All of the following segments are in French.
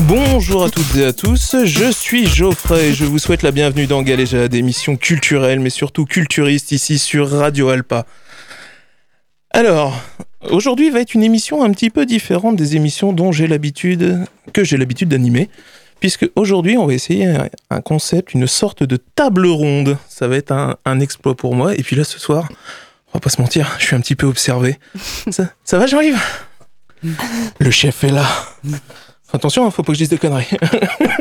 Bonjour à toutes et à tous, je suis Geoffrey et je vous souhaite la bienvenue dans Galéjade, émission culturelle mais surtout culturiste ici sur Radio Alpa. Alors, aujourd'hui va être une émission un petit peu différente des émissions dont j'ai l'habitude, que j'ai l'habitude d'animer, puisque aujourd'hui on va essayer un, concept, une sorte de table ronde. Ça va être un exploit pour moi. Et puis là ce soir, on va pas se mentir, je suis un petit peu observé. Ça, ça va, j'arrive Le chef est là. Attention, hein, faut pas que je dise des conneries.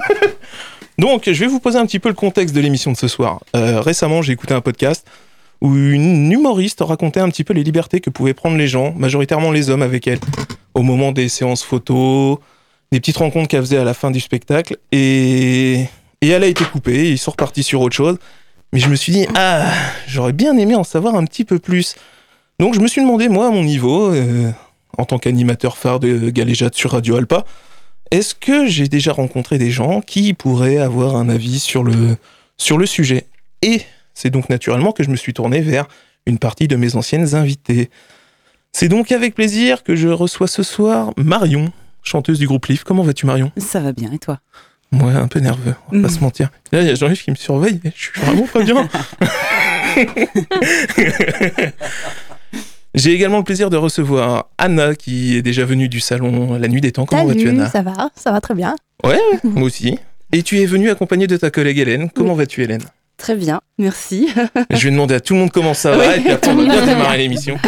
Donc, je vais vous poser un petit peu le contexte de l'émission de ce soir. Euh, récemment, j'ai écouté un podcast où une humoriste racontait un petit peu les libertés que pouvaient prendre les gens, majoritairement les hommes avec elle, au moment des séances photos, des petites rencontres qu'elle faisait à la fin du spectacle. Et, et elle a été coupée, ils sont repartis sur autre chose. Mais je me suis dit, ah, j'aurais bien aimé en savoir un petit peu plus. Donc, je me suis demandé, moi, à mon niveau, euh, en tant qu'animateur phare de Galéjade sur Radio Alpa, est-ce que j'ai déjà rencontré des gens qui pourraient avoir un avis sur le, sur le sujet? Et c'est donc naturellement que je me suis tourné vers une partie de mes anciennes invitées. C'est donc avec plaisir que je reçois ce soir Marion, chanteuse du groupe Leaf. Comment vas-tu Marion? Ça va bien, et toi? Moi, un peu nerveux, on va pas Mm. se mentir. Là, il y a Jean-Yves qui me surveille, je suis vraiment pas bien. J'ai également le plaisir de recevoir Anna, qui est déjà venue du salon La Nuit des Temps. Comment vas-tu Anna ça va, ça va très bien. Ouais, moi aussi. Et tu es venue accompagnée de ta collègue Hélène. Comment vas-tu Hélène? Très bien, merci. Je vais demander à tout le monde comment ça va, Oui. et puis après on va bien démarrer l'émission.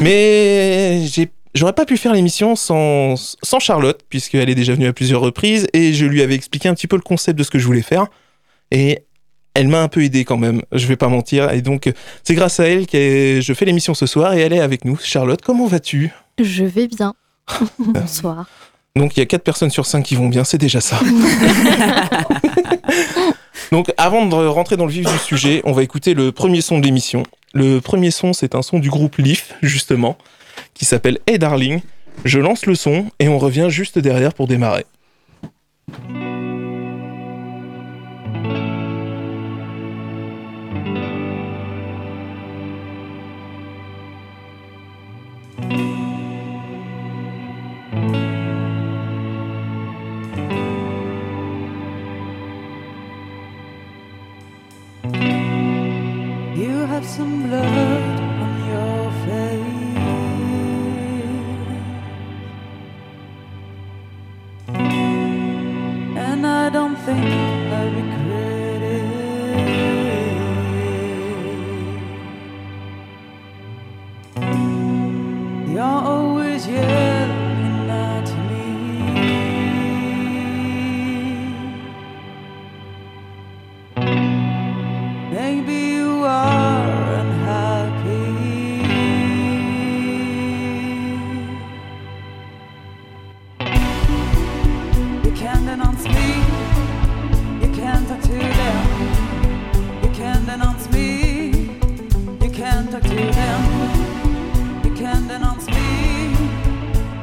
Mais j'ai- j'aurais pas pu faire l'émission sans, sans Charlotte, puisqu'elle est déjà venue à plusieurs reprises, et je lui avais expliqué un petit peu le concept de ce que je voulais faire. Et elle m'a un peu aidé quand même, je vais pas mentir. Et donc, c'est grâce à elle que je fais l'émission ce soir, et elle est avec nous. Charlotte, comment vas-tu? Je vais bien. Bonsoir. Donc il y a 4 personnes sur 5 qui vont bien, c'est déjà ça. Donc avant de rentrer dans le vif du sujet, on va écouter le premier son de l'émission. Le premier son, c'est un son du groupe Leaf, justement, qui s'appelle Hey Darling. Je lance le son et on revient juste derrière pour démarrer. I don't think I regret it. You're always yelling at me. Maybe you are unhappy. You can't denounce denounce me. You can't talk to them. You can't denounce me.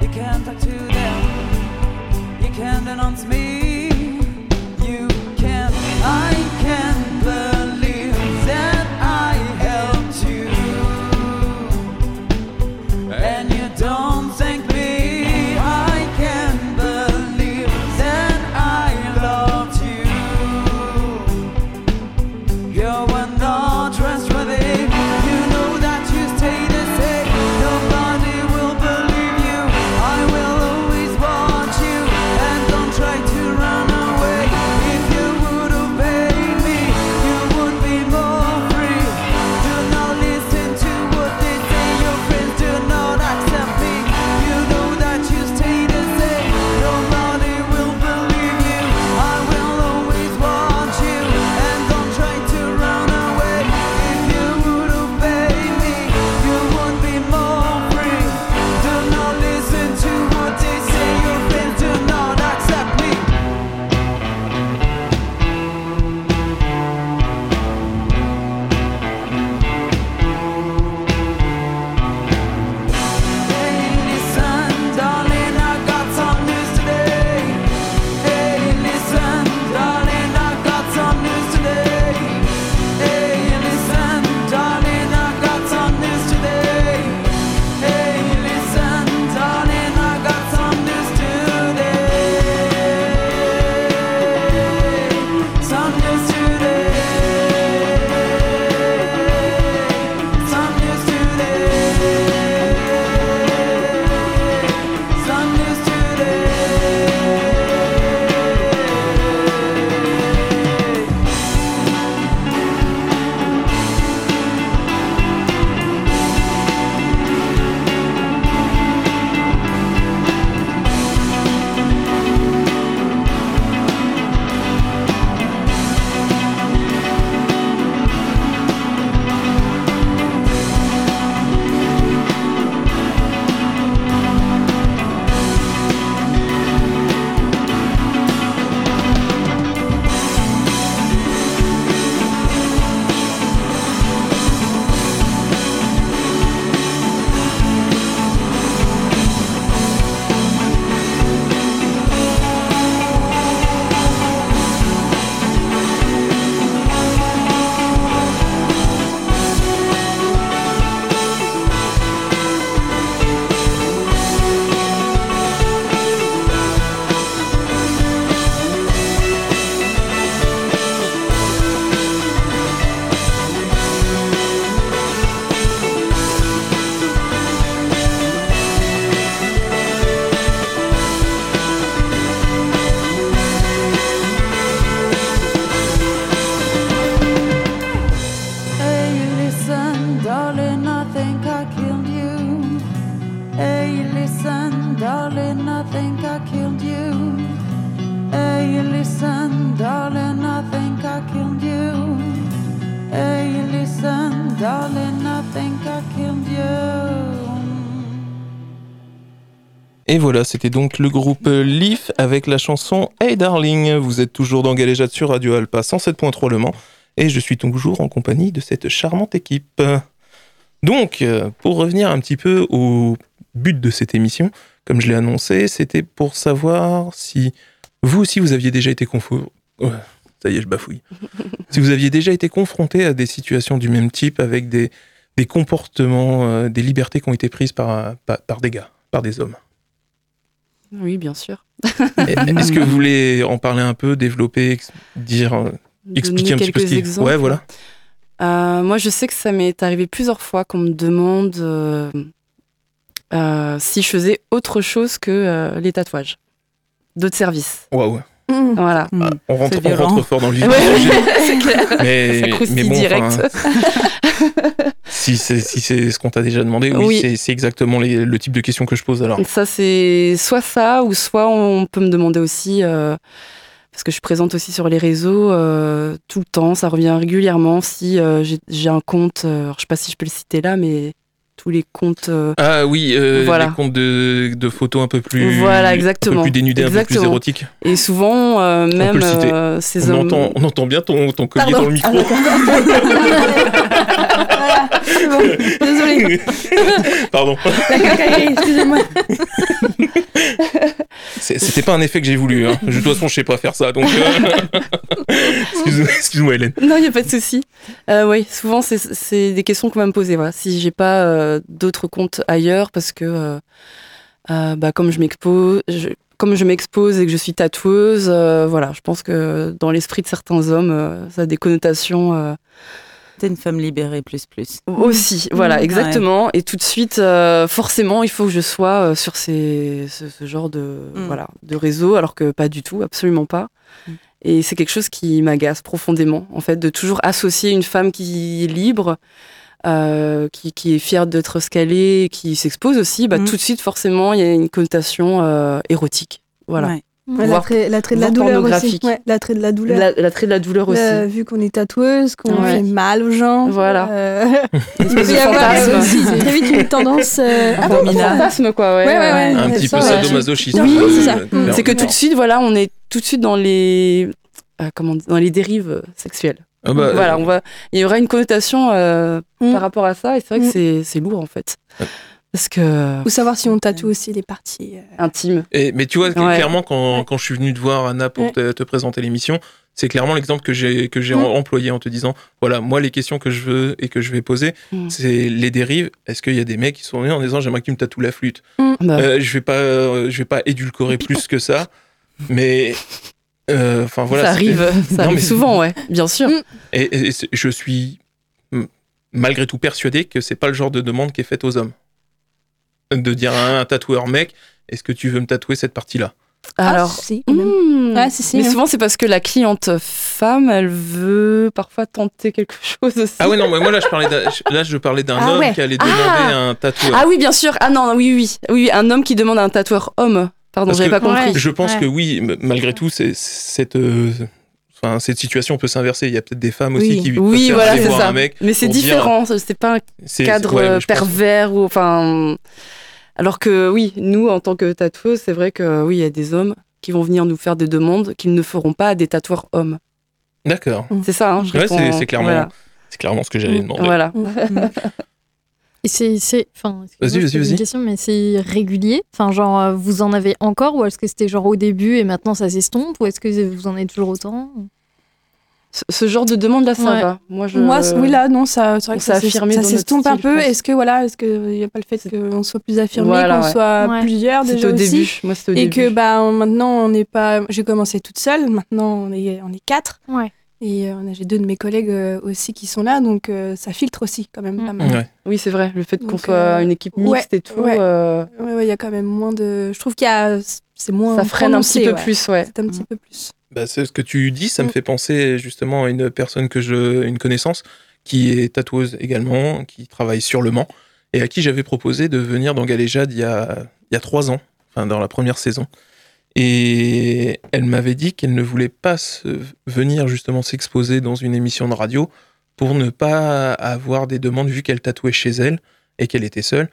You can't talk to them. You can't denounce me. Et voilà, c'était donc le groupe Leaf avec la chanson Hey Darling. Vous êtes toujours dans Galéjade sur Radio Alpa 107.3 Le Mans et je suis toujours en compagnie de cette charmante équipe. Donc, pour revenir un petit peu au but de cette émission, comme je l'ai annoncé, c'était pour savoir si vous aussi vous aviez déjà été confo... Ouais, ça y est, je bafouille. si vous aviez déjà été confronté à des situations du même type avec des, des comportements, euh, des libertés qui ont été prises par, par, par des gars, par des hommes. Oui, bien sûr. Est-ce que vous voulez en parler un peu, développer, dire, euh, expliquer un petit peu ce qui exemples. Ouais, voilà. Euh, moi, je sais que ça m'est arrivé plusieurs fois qu'on me demande euh, euh, si je faisais autre chose que les tatouages, d'autres services. Waouh. Mm. Voilà. Ah, on, rentre, C'est on rentre fort dans le vif du sujet. c'est clair. Mais, Ça croustille mais bon, direct. si c'est si c'est ce qu'on t'a déjà demandé, oui, Oui. c'est- c'est exactement les- le type de question que je pose alors. Ça, c'est soit ça, ou soit on peut me demander aussi, euh, parce que je suis présente aussi sur les réseaux euh, tout le temps, ça revient régulièrement si euh, j'ai- j'ai un compte, euh, alors, je sais pas si je peux le citer là, mais tous les comptes. euh, Ah oui, euh, Voilà. les comptes de, de photos un peu plus, Voilà, un exactement. peu plus dénudés, un peu plus Exactement. érotiques. et souvent, euh, même citer. euh, ces On hommes. entend, on entend bien ton, ton collier Pardon. dans le micro. Voilà, c'est bon. Désolée. Pardon. La cacaillerie, excusez-moi. C'était pas un effet que j'ai voulu. Hein. De toute façon, je sais pas faire ça, donc. euh, Excuse-moi, Hélène. Non, il n'y a pas de souci. Euh, oui, souvent, c'est- des questions qu'on va me poser. Voilà. Si j'ai pas euh, d'autres comptes ailleurs, parce que euh, bah, comme je m'expose, comme je m'expose et que je suis tatoueuse, voilà, je pense que dans l'esprit de certains hommes, ça a des connotations T'es une femme libérée plus plus. aussi. Voilà, Mmh, exactement. Et tout de suite, euh, forcément, il faut que je sois euh, sur ces, ce, ce genre de, Mm. voilà, de réseau, alors que pas du tout, absolument pas. Mm. Et c'est quelque chose qui m'agace profondément, en fait, de toujours associer une femme qui est libre, euh, qui, qui est fière d'être ce qu'elle est, qui s'expose aussi, bah, Mm. tout de suite, forcément, il y a une connotation érotique. Voilà. Ouais. Ouais, L'attrait l'attrait de la douleur aussi. Ouais, L'attrait de la douleur. La- L'attrait de la douleur aussi. Vu qu'on est tatoueuse, qu'on Ouais. fait mal aux gens. Voilà. euh, il peut y avoir aussi très vite une tendance. euh, Un peu de fantasme, quoi, ouais. Ouais, ouais, ouais. Un petit ça, peu sadomasochisme. Oui, euh, c'est ça. clairement. C'est que tout de suite, voilà, on est tout de suite dans les, euh, comment dans les dérives euh, sexuelles. Ah bah, voilà, on va, il y aura une connotation euh, Mm. par rapport à ça, et c'est vrai que Mm. c'est, c'est lourd en fait, Ouais. Parce que Ou savoir si on tatoue aussi les parties. euh, intime. Et- mais tu vois, Ouais. clairement, quand, quand je suis venu te voir, Anna, pour Ouais. te, te présenter l'émission, c'est clairement l'exemple que j'ai que j'ai Mm. employé en te disant, voilà, moi, les questions que je veux et que je vais poser, Mm. c'est les dérives. Est-ce qu'il y a des mecs qui sont venus en disant, j'aimerais que tu me tatoues la flûte? Bah, Euh, Je vais pas, euh, je vais pas édulcorer plus que ça, mais euh, enfin voilà. ça arrive, ça Non, arrive mais- souvent, ouais, bien sûr. Mm. Et, et- je suis mm, malgré tout persuadé que c'est pas le genre de demande qui est faite aux hommes. De dire à un tatoueur mec, est-ce que tu veux me tatouer cette partie-là? Alors, Ah, si, hmm, Ouais, si, si, mais hein. souvent c'est parce que la cliente femme, elle veut parfois tenter quelque chose aussi. Ah ouais non mais moi là je parlais d'un, là je parlais d'un Ah homme ouais. qui allait demander Ah. un tatoueur. Ah oui, bien sûr. Ah non, oui, oui, oui, oui, un homme qui demande un tatoueur homme. Pardon, j'avais pas compris. Je pense Ouais. que oui, malgré tout, c'est, cette, euh, enfin, cette situation peut s'inverser. Il y a peut-être des femmes aussi Oui. qui Oui, voilà, aller c'est voir ça. un mec. Mais c'est pour dire- différent, c'est pas un cadre ouais, euh, pense- pervers ou enfin. Alors que oui, nous en tant que tatoueuses, c'est vrai que oui, il y a des hommes qui vont venir nous faire des demandes qu'ils ne feront pas à des tatoueurs hommes. D'accord. C'est ça, hein, je Ouais, réponds, c'est, c'est clairement, Voilà. c'est clairement ce que j'allais demander. Voilà. C'est, c'est, enfin, Vas-y, vas-y, vas-y. question, mais c'est régulier. Enfin, genre, euh, vous en avez encore, ou est-ce que c'était genre au début et maintenant ça s'estompe, ou est-ce que vous en avez toujours autant? Ce, ce genre de demande là, ça Ouais. va. Moi, je. Moi, oui, là, non, ça, c'est vrai que s'est ça, ça s'estompe un peu. Est-ce que, voilà, est-ce qu'il n'y a pas le fait qu'on soit plus affirmé, Voilà, qu'on ouais. soit Ouais. plusieurs C'était déjà au aussi début. Moi, c'était au Et début. que bah, maintenant, on n'est pas. J'ai commencé toute seule, maintenant, on est, on est quatre. Et euh, j'ai deux de mes collègues euh, aussi qui sont là, donc euh, ça filtre aussi quand même Mm. pas mal. Ouais. Oui, c'est vrai. Le fait qu'on soit euh, une équipe ouais, mixte et tout, ouais. euh, Ouais, ouais, il y a quand même moins de. Je trouve qu'il y a. C'est moins. ça freine un petit peu ouais. plus, ouais. C'est un petit peu plus. Bah, c'est ce que tu dis, ça me Mm. fait penser justement à une personne que je, une connaissance qui est tatoueuse également, qui travaille sur le Mans et à qui j'avais proposé de venir dans Galéjade il y a, il y a trois ans, enfin dans la première saison. Et elle m'avait dit qu'elle ne voulait pas se- venir justement s'exposer dans une émission de radio pour ne pas avoir des demandes vu qu'elle tatouait chez elle et qu'elle était seule,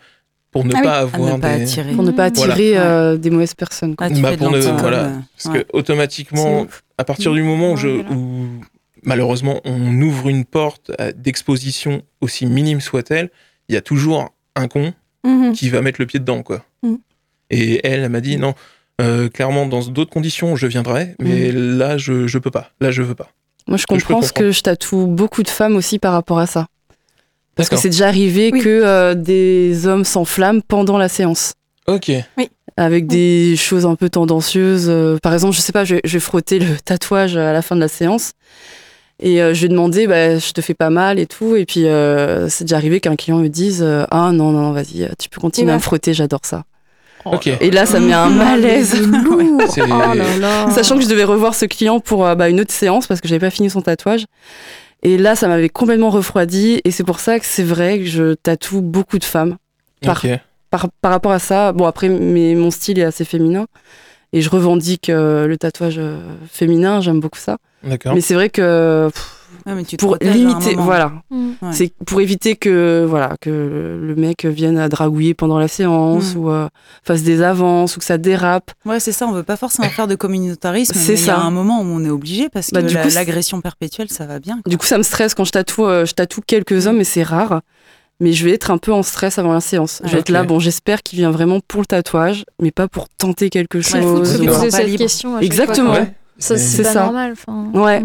pour ne Ah oui. pas À avoir ne pas des... attirer. Pour ne pas attirer Voilà. euh, des mauvaises personnes. quoi. Ah, Bah, pour ne- voilà. euh, Parce ouais. que automatiquement, à partir du moment où, je, Ouais, voilà. où malheureusement on ouvre une porte d'exposition aussi minime soit-elle, il y a toujours un con Mhm. qui va mettre le pied dedans, quoi. Mm. Et elle, elle m'a dit non, euh, clairement dans d'autres conditions je viendrai, mais là je je peux pas, là je veux pas. Moi, je comprends ce que je tatoue beaucoup de femmes aussi par rapport à ça. Parce que c'est déjà arrivé Oui. que euh, des hommes s'enflamment pendant la séance. Ok. Avec des choses un peu tendancieuses. euh, par exemple, je sais pas, je, je vais frotter le tatouage à la fin de la séance. Et euh, je lui ai demandé, bah, je te fais pas mal et tout. Et puis, euh, c'est déjà arrivé qu'un client me dise, ah non, non, vas-y, tu peux continuer à me frotter, j'adore ça. Ok. Et là, ça me met un malaise. lourd. Oh là là. Sachant que je devais revoir ce client pour euh, bah, une autre séance parce que j'avais pas fini son tatouage. Et là, ça m'avait complètement refroidi. Et c'est pour ça que c'est vrai que je tatoue beaucoup de femmes. Par, Ok. par, par rapport à ça, bon, après, mais mon style est assez féminin. Et je revendique euh, le tatouage euh, féminin, j'aime beaucoup ça. D'accord. Mais c'est vrai que pff, Ouais, mais tu pour limiter, voilà, Mm. Ouais. c'est pour éviter que voilà que le mec vienne à dragouiller pendant la séance Mm. ou euh, fasse des avances ou que ça dérape. Ouais, c'est ça, on veut pas forcément faire de communautarisme. C'est mais Il y a ça. un moment où on est obligé parce que Bah, du la- coup, c'est- l'agression perpétuelle, ça va bien. quoi. Du coup, ça me stresse quand je tatoue. euh, je tatoue quelques hommes, et c'est rare. Mais je vais être un peu en stress avant la séance. Je vais Ouais. être là, bon, j'espère qu'il vient vraiment pour le tatouage, mais pas pour tenter quelque chose. Pas cette question. Exactement. fois. Ouais. Ça, c'est pas ça. normal. Ouais.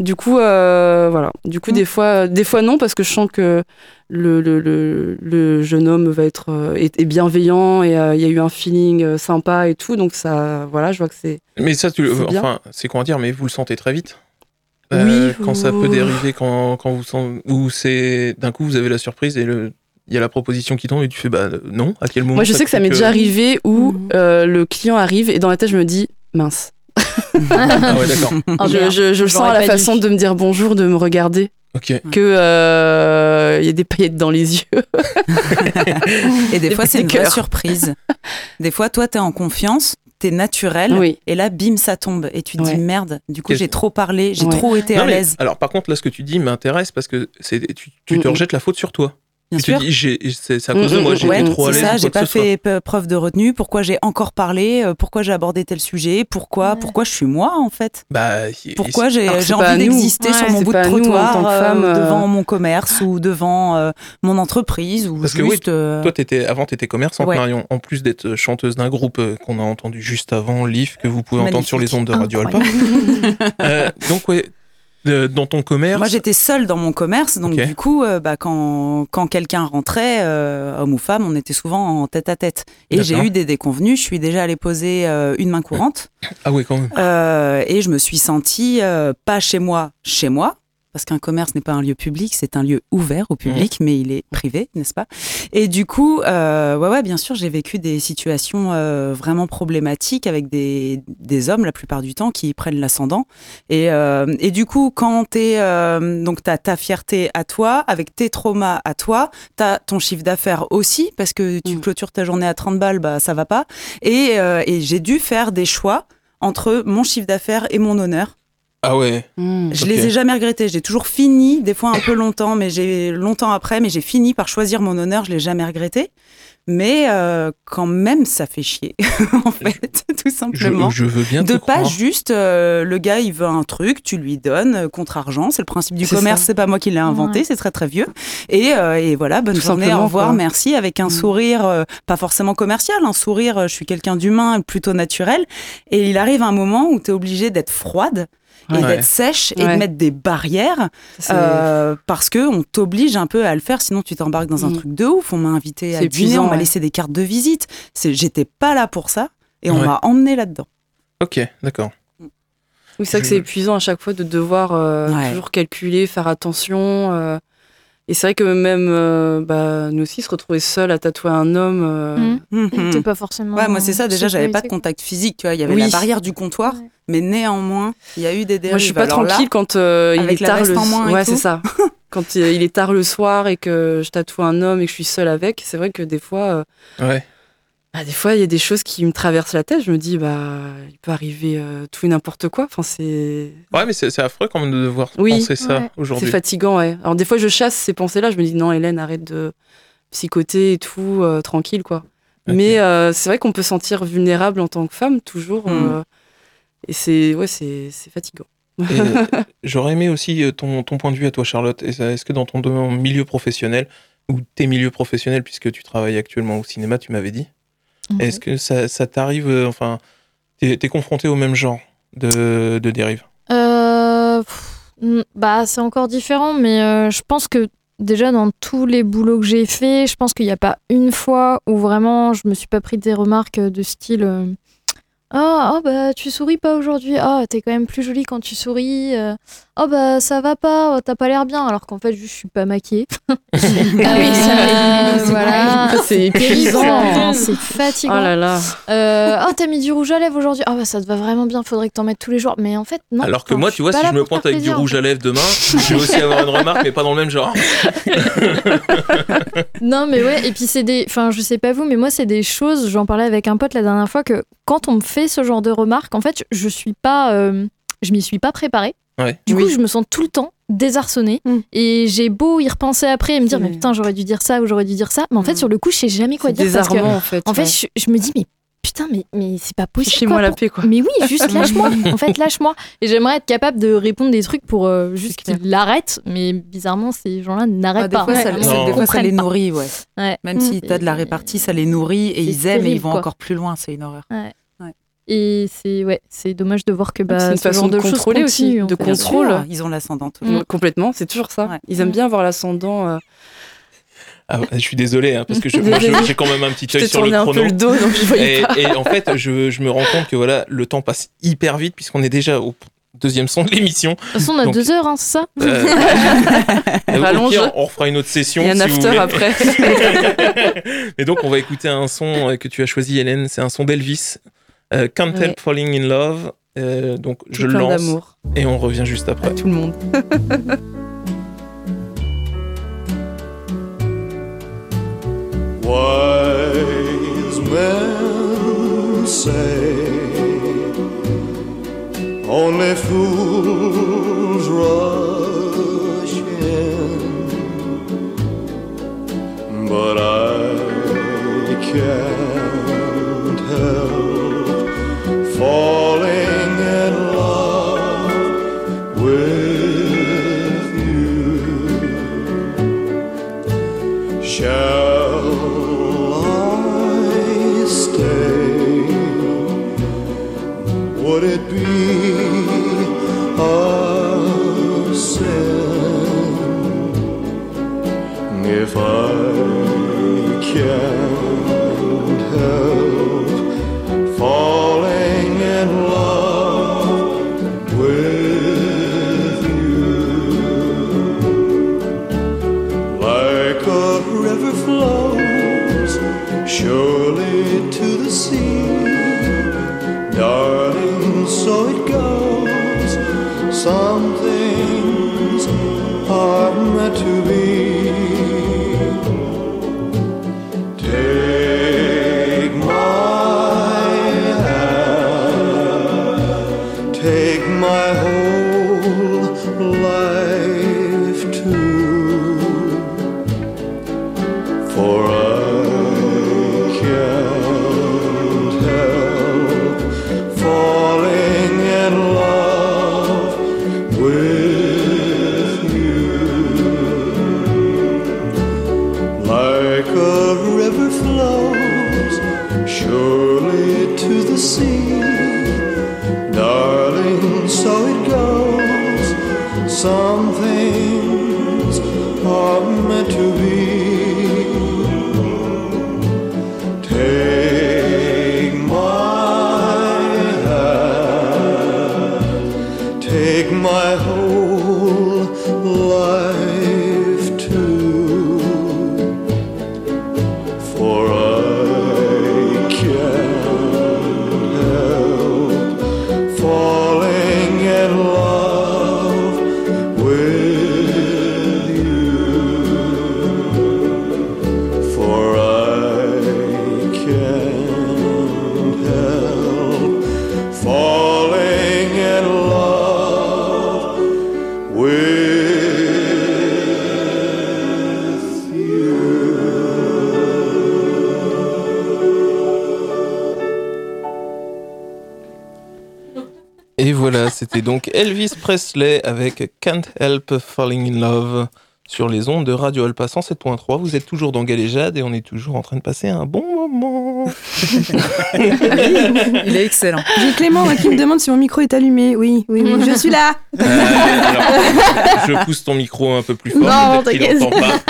Mm. Du coup, euh, voilà. Du coup, Mm. des fois, des fois non, parce que je sens que le, le, le, le jeune homme va être euh, est, est bienveillant et euh, il y a eu un feeling sympa et tout, donc ça, voilà, je vois que c'est. Mais ça, tu, C'est bien. enfin, c'est comment dire, mais vous le sentez très vite. Oui, Quand ça peut dériver, quand, quand vous sentez, ou c'est d'un coup vous avez la surprise et le, il y a la proposition qui tombe et tu fais bah non. À quel moment Moi, je sais que ça m'est déjà arrivé où euh, le client arrive et dans la tête, je me dis mince. Ah ouais, d'accord. Oh, je, merde. je, je le sens à la façon de me dire bonjour, de me regarder, Ok. que euh, il y a des paillettes dans les yeux. Et des Des fois, c'est une vraie surprise. Des fois, toi, t'es en confiance, t'es naturel. Oui. Et là, bim, ça tombe. Et tu te Ouais. dis merde, du coup, j'ai trop parlé, j'ai Ouais. trop été Non, à mais, l'aise. alors par contre là, ce que tu dis m'intéresse parce que c'est tu, tu te Mm, mm. rejettes la faute sur toi. Bien sûr. te dis c'est à cause de moi, j'ai Ouais, été trop à l'aise. ça, j'ai pas soit. fait preuve de retenue. Pourquoi j'ai encore parlé euh, Pourquoi j'ai abordé tel sujet Pourquoi Ouais. Pourquoi je suis moi en fait? Bah, Pourquoi j'ai envie nous. d'exister Ouais, sur mon bout de nous, trottoir tant que euh, femme, euh. devant mon commerce ou devant euh, mon entreprise ou Parce que oui, Toi, étais, avant, tu étais commerçante, Ouais. Marion. En plus d'être chanteuse d'un groupe qu'on a entendu juste avant, Leaf, que vous pouvez entendre sur les ondes de Radio Alpa. Euh, donc, ouais, dans ton commerce. Moi, j'étais seule dans mon commerce, donc du coup, euh, bah, quand, quand quelqu'un rentrait, euh, homme ou femme, on était souvent en tête à tête. Et j'ai eu des déconvenus. Je suis déjà allée poser euh, une main courante Ah oui, quand même. et je me suis sentie pas chez moi, chez moi. Parce qu'un commerce n'est pas un lieu public, c'est un lieu ouvert au public, mais il est privé, n'est-ce pas? Et du coup, euh, ouais, ouais, bien sûr, j'ai vécu des situations euh, vraiment problématiques avec des, des hommes la plupart du temps qui prennent l'ascendant. Et, euh, et du coup, quand t'es euh, donc t'as ta fierté à toi, avec tes traumas à toi, t'as ton chiffre d'affaires aussi parce que tu Mm. clôtures ta journée à 30 balles, bah ça va pas. Et, euh, et j'ai dû faire des choix entre mon chiffre d'affaires et mon honneur. Ah ouais. Mmh. Je les ai jamais regrettés. J'ai toujours fini, des fois un peu longtemps, mais j'ai longtemps après, mais j'ai fini par choisir mon honneur. Je l'ai jamais regretté. Mais euh, quand même, ça fait chier, en fait, tout simplement. je veux bien te de pas croire. juste euh, le gars il veut un truc, tu lui donnes euh, contre argent, c'est le principe du commerce, c'est pas moi qui l'ai inventé, Ouais. c'est très très vieux. Et, euh, et voilà, bonne Tout journée, au revoir, quoi. merci, avec un Mm. sourire euh, pas forcément commercial, un sourire, euh, je suis quelqu'un d'humain, plutôt naturel. Et il arrive un moment où tu es obligé d'être froide et Ouais. d'être sèche et Ouais. de mettre des barrières euh, parce que on t'oblige un peu à le faire, sinon tu t'embarques dans un Mm. truc de ouf. On m'a invité à dîner, on m'a ouais. laissé des cartes de visite. C'est- J'étais pas là pour ça et on m'a emmené là-dedans. Ok, d'accord. Oui, c'est vrai que c'est épuisant à chaque fois de devoir euh, Ouais. toujours calculer, faire attention. euh. Et c'est vrai que même euh, bah, nous aussi, se retrouver seul à tatouer un homme. euh. Mhm. T'es pas forcément. Ouais, moi c'est ça. Déjà, j'avais pas de contact physique. Tu vois, il y avait Oui. la barrière du comptoir, Ouais. mais néanmoins, il y a eu des dérives. Moi, je suis pas Alors là, tranquille quand euh, il est tard le en moins et Ouais, c'est ça. quand il il est tard le soir et que je tatoue un homme et que je suis seule avec, c'est vrai que des fois, euh, Ouais. Bah, des fois, il y a des choses qui me traversent la tête. Je me dis, bah, il peut arriver euh, tout et n'importe quoi. Enfin, c'est Ouais, mais c'est affreux quand même de devoir Oui. penser ça Ouais. c'est aujourd'hui. fatigant, ouais. Alors, des fois, je chasse ces pensées-là. Je me dis, non, Hélène, arrête de psychoter et tout, euh, tranquille, quoi. Mais euh, c'est vrai qu'on peut se sentir vulnérable en tant que femme, toujours. Mm. euh, et c'est ouais, c'est c'est fatigant. J'aurais aimé aussi ton, ton point de vue à toi, Charlotte. Est-ce que dans ton milieu professionnel, ou tes milieux professionnels, puisque tu travailles actuellement au cinéma, tu m'avais dit, Est-ce que ça, ça t'arrive, euh, enfin, t'es es confronté au même genre de, de dérive? Euh, pff, bah, c'est encore différent, mais euh, je pense que déjà dans tous les boulots que j'ai fait, je pense qu'il n'y a pas une fois où vraiment je me suis pas pris des remarques de style euh, Ah, oh, bah tu souris pas aujourd'hui. Ah, t'es quand même plus jolie quand tu souris. Euh, Oh, bah ça va pas. Oh, T'as pas l'air bien. Alors qu'en fait, je suis pas maquillée. Ah oui, Euh, voilà. c'est épuisant. Épuisant, C'est Oh fatigant. là là. Euh, oh, t'as mis du rouge à lèvres aujourd'hui. Ah, bah ça te va vraiment bien. Faudrait que t'en mettes tous les jours. Mais en fait, non. Alors que moi, tu vois, si je me pointe avec du plaisir, rouge à lèvres demain, je vais aussi avoir une remarque, mais pas dans le même genre. Non, mais ouais, et puis c'est des. Enfin, je sais pas vous, mais moi, c'est des choses. J'en parlais avec un pote la dernière fois que quand on me fait ce genre de remarques, en fait, je suis pas. euh, je m'y suis pas préparée. Ouais. Du coup, Oui. je me sens tout le temps désarçonnée. Mm. Et j'ai beau y repenser après et me dire, mais putain, j'aurais dû dire ça ou j'aurais dû dire ça. Mais en fait, Mm. sur le coup, je sais jamais quoi dire. Parce que, en fait. en fait, ouais. je, je me dis, mais putain, mais, mais c'est pas possible. Fichez-moi quoi, la pour- paix, quoi. Mais oui, juste lâche-moi. En fait, lâche-moi. Et j'aimerais être capable de répondre des trucs pour euh, juste qu'ils l'arrêtent. Mais bizarrement, ces gens-là Ah, n'arrêtent des pas. fois, ça, Vraiment, ça- des fois, ça les nourrit, ouais. Ouais. Même Mm. si t'as de la répartie, ça les nourrit et ils aiment et ils vont encore plus loin. C'est une horreur. Et c'est ouais, c'est dommage de voir que bah, c'est une ce façon genre de contrôler aussi, de fait. Contrôle. sûr, ils ont l'ascendant toujours. Mm. Complètement, c'est toujours ça. Ouais. Ils aiment bien avoir l'ascendant. euh, Ah, je suis désolé, hein, parce que j'ai quand même un petit œil sur le tourné un peu chrono. le dos, donc je voyais Et, pas. et en fait, je, je me rends compte que voilà, le temps passe hyper vite puisqu'on est déjà au deuxième son de l'émission. De toute façon, on a Donc- deux heures, hein, c'est ça Euh, au Rallonge. pire, on refera une autre session. Il y a un si after après. Et donc, on va écouter un son euh, que tu as choisi, Hélène. C'est un son d'Elvis. Euh, Can't Ouais. Help Falling in Love. Euh, donc, je Tout le plein lance et on revient juste à après. tout le monde. Wise men say only fools rush in, but I can't Shall Presley avec Can't Help Falling in Love sur les ondes de Radio Alpa 107.3. Vous êtes toujours dans Galéjade et on est toujours en train de passer un bon moment. Il est excellent. J'ai Clément hein, qui me demande si mon micro est allumé. Oui, oui, oui, je suis là. Euh, alors, je pousse ton micro un peu plus fort. Non, pas.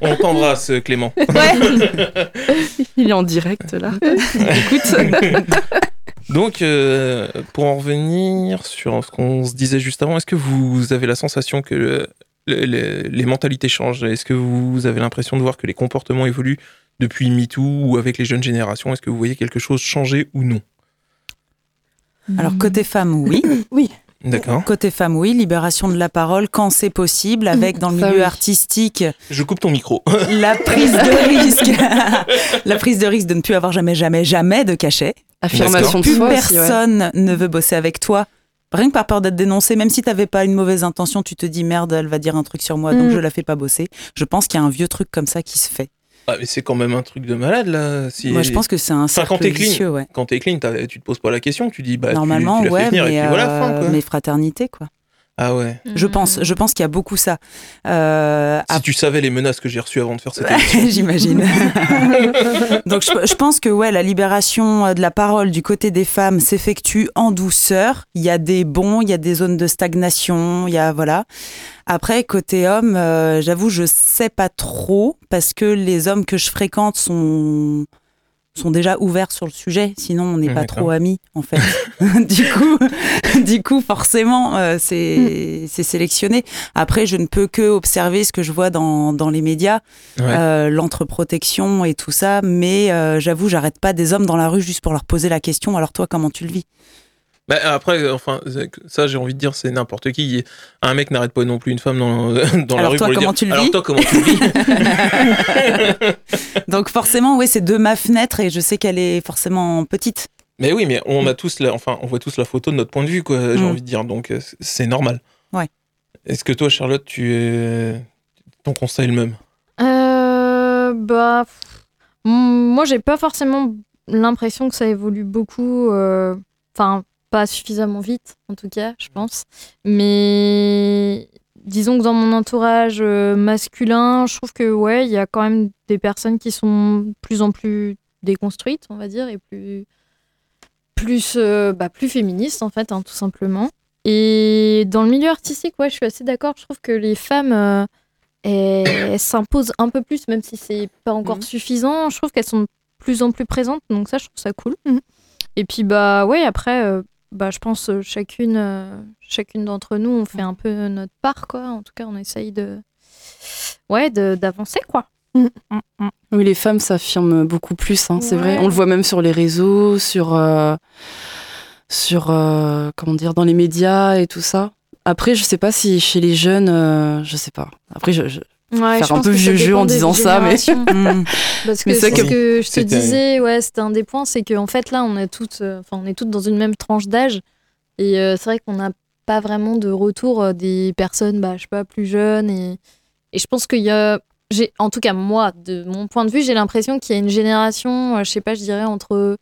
on t'embrasse, Clément. Il est en direct là. Écoute. Donc, euh, pour en revenir sur ce qu'on se disait juste avant, est-ce que vous avez la sensation que le- le- le- les mentalités changent? Est-ce que vous avez l'impression de voir que les comportements évoluent depuis MeToo ou avec les jeunes générations? Est-ce que vous voyez quelque chose changer ou non? Alors, côté femme, oui. D'accord. Côté femme, oui. Libération de la parole quand c'est possible, avec dans le milieu oui. artistique Je coupe ton micro. la prise de risque. la prise de risque de ne plus avoir jamais, jamais, jamais de cachet. Affirmation de Plus soi aussi, ouais. personne ne veut bosser avec toi. Rien que par peur d'être dénoncé, même si tu n'avais pas une mauvaise intention, tu te dis merde, elle va dire un truc sur moi, donc Mm. je la fais pas bosser. Je pense qu'il y a un vieux truc comme ça qui se fait. Ah, mais c'est quand même un truc de malade là. Si... Moi, je pense que c'est un Enfin, quand cercle clean. vicieux, ouais. Quand t'es clean, tu te poses pas la question, tu dis bah tu- Normalement, tu, l'as ouais, mais, et puis voilà, euh, fin quoi. mais fraternité, quoi. Ah ouais. Je pense, je pense qu'il y a beaucoup ça. Euh, Si tu savais les menaces que j'ai reçues avant de faire cette émission. J'imagine. Donc je, je pense que ouais, la libération euh, de la parole du côté des femmes s'effectue en douceur. Il y a des bons, il y a des zones de stagnation, il y a voilà. Après côté homme, euh, j'avoue je sais pas trop parce que les hommes que je fréquente sont sont déjà ouverts sur le sujet, sinon on n'est pas trop amis en fait. du coup, du coup forcément euh, c'est c'est sélectionné. Après je ne peux que observer ce que je vois dans dans les médias Ouais. euh, l'entreprotection et tout ça, mais euh, j'avoue, j'arrête pas des hommes dans la rue juste pour leur poser la question. Alors toi, comment tu le vis? Bah, après, enfin, ça, j'ai envie de dire, c'est n'importe qui. Un mec n'arrête pas non plus une femme dans, dans la Alors rue toi, pour lui comment dire. tu le Alors toi, comment tu le vis Donc forcément, oui, c'est de ma fenêtre et je sais qu'elle est forcément petite. Mais oui, mais on a tous, la, enfin, on voit tous la photo de notre point de vue, quoi. J'ai Mm. envie de dire, donc euh, c'est normal. Ouais. Est-ce que toi, Charlotte, tu es ton constat est le même? Euh, bah, moi, j'ai pas forcément l'impression que ça évolue beaucoup. euh, Enfin, pas suffisamment vite, en tout cas, je pense. Mais disons que dans mon entourage euh, masculin, je trouve que, ouais, il y a quand même des personnes qui sont plus en plus déconstruites, on va dire, et plus, plus, euh, bah, plus féministes, en fait, hein, tout simplement. Et dans le milieu artistique, ouais, je suis assez d'accord. Je trouve que les femmes. euh, elles, s'imposent un peu plus, même si c'est pas encore Mhm. suffisant. Je trouve qu'elles sont de plus en plus présentes, donc ça, je trouve ça cool. Mhm. Et puis, bah ouais, après, euh, bah, je pense euh, chacune, euh, chacune d'entre nous, on fait un peu notre part, quoi. En tout cas, on essaye de. Ouais, d'avancer, quoi. Oui, les femmes s'affirment beaucoup plus, hein, c'est vrai. On le voit même sur les réseaux, sur, euh, sur euh, comment dire, dans les médias et tout ça. Après, je sais pas si chez les jeunes, je sais pas. Après, je, je- Ouais, Faire je un pense peu vieux jeu en disant ça, mais- générations. Mm. Parce que Mais c'est ce que je te disais, ouais, c'était un des points, c'est qu'en fait là, on est toutes, euh, enfin, on est toutes dans une même tranche d'âge, et euh, c'est vrai qu'on n'a pas vraiment de retour euh, des personnes, bah, je sais pas, plus jeunes, et, et je pense qu'il y a, j'ai, en tout cas moi, de mon point de vue, j'ai l'impression qu'il y a une génération, je sais pas, je dirais entre,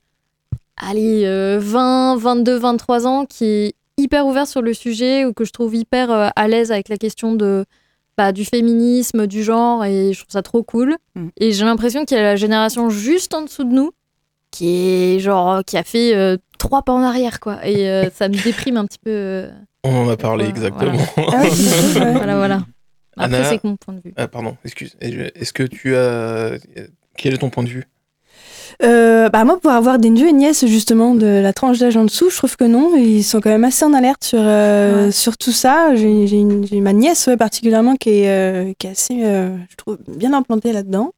allez, euh, 20, 22, 23 ans, qui est hyper ouvert sur le sujet ou que je trouve hyper à l'aise avec la question de bah, du féminisme, du genre, et je trouve ça trop cool. Mm. Et j'ai l'impression qu'il y a la génération juste en dessous de nous qui est genre qui a fait euh, trois pas en arrière quoi. Et euh, ça me déprime un petit peu. euh. On en a parlé exactement. Ah ouais. Voilà voilà. Après Anna- c'est que mon point de vue. Ah, pardon, excuse. Est-ce que tu as. Quel est ton point de vue? Euh, bah moi, pour avoir des neveux et nièces justement de la tranche d'âge en dessous, je trouve que non, ils sont quand même assez en alerte sur, euh, sur tout ça. J'ai ma nièce ouais, particulièrement qui est, euh, qui est assez, euh, je trouve, bien implantée là-dedans.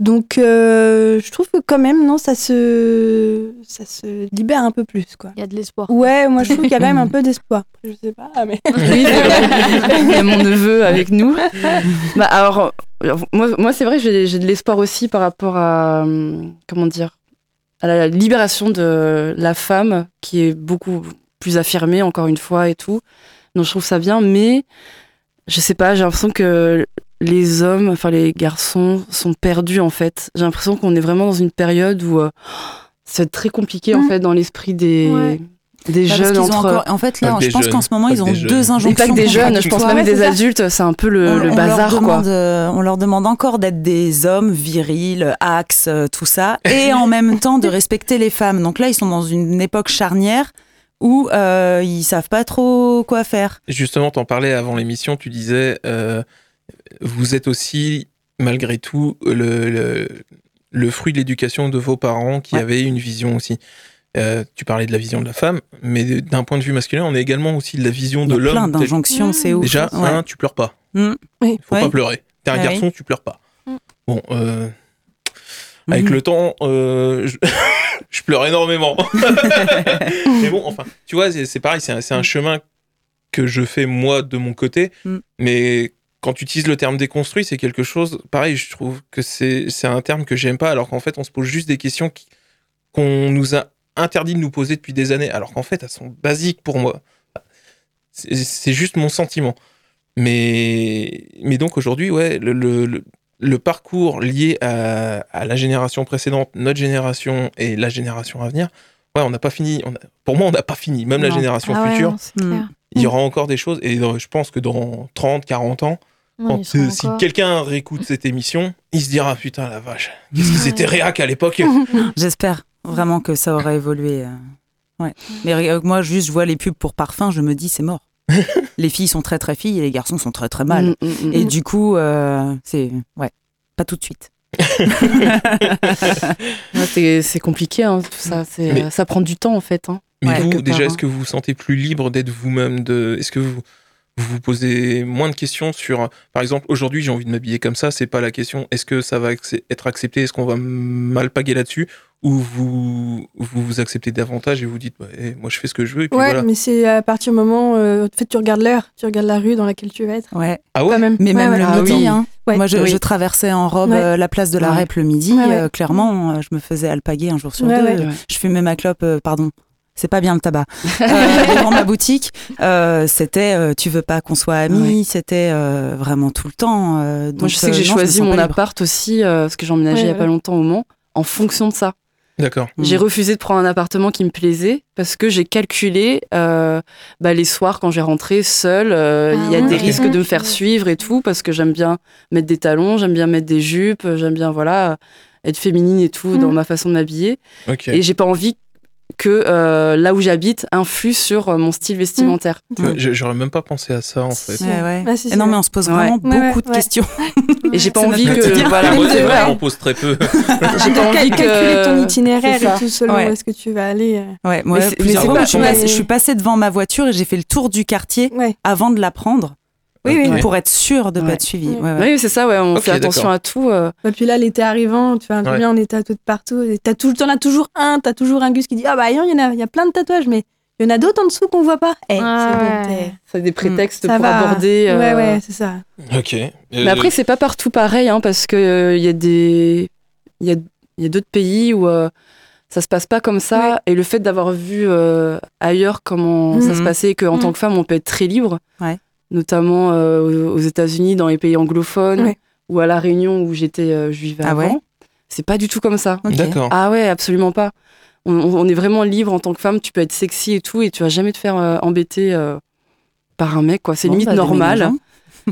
Donc, euh, je trouve que quand même, non, ça se, ça se libère un peu plus, quoi. Il y a de l'espoir. Ouais, moi, je trouve qu'il y a quand même un peu d'espoir. Je sais pas, mais... Oui, il y a mon neveu avec nous. Bah, alors, euh, moi, moi c'est vrai, j'ai j'ai de l'espoir aussi par rapport à, hum, comment dire, à la libération de la femme qui est beaucoup plus affirmée, encore une fois, et tout. Donc, je trouve ça bien, mais je sais pas, j'ai l'impression que les hommes, enfin les garçons, sont perdus, en fait. J'ai l'impression qu'on est vraiment dans une période où euh, ça va être très compliqué, en Mm. fait, dans l'esprit des, Ouais. Des Bah, jeunes entre. encore- En fait, là, je pense qu'en ce moment, ils ont jeunes. deux Et pas injonctions. que des jeunes, je pense même Ouais, des c'est ça. adultes, c'est un peu le, on, le on bazar, leur quoi. euh, on leur demande encore d'être des hommes virils, axes, euh, tout ça, et en même temps de respecter les femmes. Donc là, ils sont dans une époque charnière où euh, ils savent pas trop quoi faire. Justement, t'en parlais avant l'émission, tu disais, euh, vous êtes aussi, malgré tout, le, le, le fruit de l'éducation de vos parents qui Ouais. avaient une vision aussi. Euh, tu parlais de la vision de la femme, mais d'un point de vue masculin, on est également aussi de la vision Il y de a plein l'homme. tel- d'injonctions, Mmh. c'est ouf. Déjà, Ouais. un, tu pleures pas. Mm. Oui. Faut Ouais. pas pleurer. T'es un Ah garçon, tu pleures pas. Mm. Bon, euh, avec Mhm. le temps, euh, je... je pleure énormément. mais bon, enfin, tu vois, c'est pareil, c'est un, un chemin que je fais moi de mon côté, mais quand tu utilises le terme déconstruit, c'est quelque chose, pareil, je trouve que c'est un terme que j'aime pas, alors qu'en fait, on se pose juste des questions qu'on nous a interdit de nous poser depuis des années, alors qu'en fait, elles sont basiques pour moi. C'est juste mon sentiment. Mais, mais donc aujourd'hui, ouais, le, le, parcours lié à, à la génération précédente, notre génération et la génération à venir, ouais, on n'a pas fini. on a- pour moi, on n'a pas fini. Même la génération Ah ouais, future, non, Mm. il y aura encore des choses. Et je pense que dans 30, 40 ans, quand, euh, si quelqu'un réécoute cette émission, il se dira putain la vache, qu'est-ce qu'ils étaient réac à l'époque. J'espère vraiment que ça aura évolué. euh. Ouais. Mais euh, moi, juste, je vois les pubs pour parfum, je me dis, c'est mort. les filles sont très très filles et les garçons sont très très mal. Mm, mm, mm. Et du coup, euh, c'est ouais, pas tout de suite. Ouais, c'est compliqué, hein, tout ça. Mais- Ça prend du temps, en fait. hein. Mais vous, déjà, est-ce que vous vous sentez plus libre d'être vous-même de... Est-ce que vous vous vous posez moins de questions sur, par exemple, aujourd'hui j'ai envie de m'habiller comme ça, c'est pas la question, est-ce que ça va être accepté, est-ce qu'on va mal paguer là-dessus, ou vous, vous vous acceptez davantage et vous dites, bah, eh, moi je fais ce que je veux, et puis Ouais, voilà. mais c'est à partir du moment, euh, en fait, tu regardes l'heure, tu regardes la rue dans laquelle tu vas être. Ouais. Ah ouais même. Mais Ouais, même ouais. le Ah midi, oui. hein. Ouais. moi je, Oui. je traversais en robe Ouais. euh, la place de la Ouais. Rep le midi. Ouais, ouais. euh, clairement, euh, je me faisais alpaguer un jour sur Ouais, deux. ouais. Ouais. Je fumais ma clope, euh, pardon. C'est pas bien le tabac. Euh, devant ma boutique, euh, c'était euh, tu veux pas qu'on soit amis, c'était euh, vraiment tout le temps. euh, Moi, donc, je sais que j'ai choisi mon appart aussi, euh, parce que j'ai emménagé Ouais, il y a pas longtemps au Mans, en fonction de ça. D'accord. Mm. J'ai refusé de prendre un appartement qui me plaisait parce que j'ai calculé euh, bah, les soirs quand j'ai rentré seule, euh, Ah il y a ouais. des risques de me faire suivre et tout parce que j'aime bien mettre des talons, j'aime bien mettre des jupes, j'aime bien voilà être féminine et tout dans Mhm. ma façon de m'habiller et j'ai pas envie que euh, là où j'habite influe sur euh, mon style vestimentaire. Ouais, je- J'aurais même pas pensé à ça en fait. Ouais, ouais. Ah, si, si, Et non, mais on se pose Ouais. vraiment Ouais, ouais, beaucoup de ouais. questions. Et j'ai pas envie que voilà, vrai, on pose très peu. j'ai pas envie Cal- calculer ton que itinéraire et tout selon Ouais. où est-ce que tu vas aller. euh. Ouais, moi, plusieurs fois, je, suis passée, je suis passée devant ma voiture et j'ai fait le tour du quartier Ouais. avant de la prendre Oui, pour être sûre de ne Ouais. pas être suivie. Ouais. Ouais, ouais. Oui, c'est ça, ouais, on fait attention à tout. euh. Et puis là, l'été arrivant, tu bien, on est tatoué de partout. T'as tout, t'en as toujours un, t'as toujours un gus qui dit Ah bah, il y en a, il y a plein de tatouages, mais il y en a d'autres en dessous qu'on voit pas. Eh, Ah c'est bon, des prétextes ça pour va. aborder. euh, Ouais, ouais, c'est ça. Ok. Euh, Mais après, c'est pas partout pareil, hein, parce que euh, il y a des, il y a, il y a d'autres pays où euh, ça se passe pas comme ça, Ouais. et le fait d'avoir vu euh, ailleurs comment ça se passait, et qu'en tant que femme, on peut être très libre, Ouais. Notamment euh, aux États-Unis, dans les pays anglophones, Ouais. ou à la Réunion où j'étais euh, juive Ah avant. ouais? C'est pas du tout comme ça. D'accord. Ah ouais, absolument pas. On, est vraiment libre en tant que femme. Tu peux être sexy et tout, et tu vas jamais te faire euh, embêter euh, par un mec, quoi. C'est Bon, limite normal.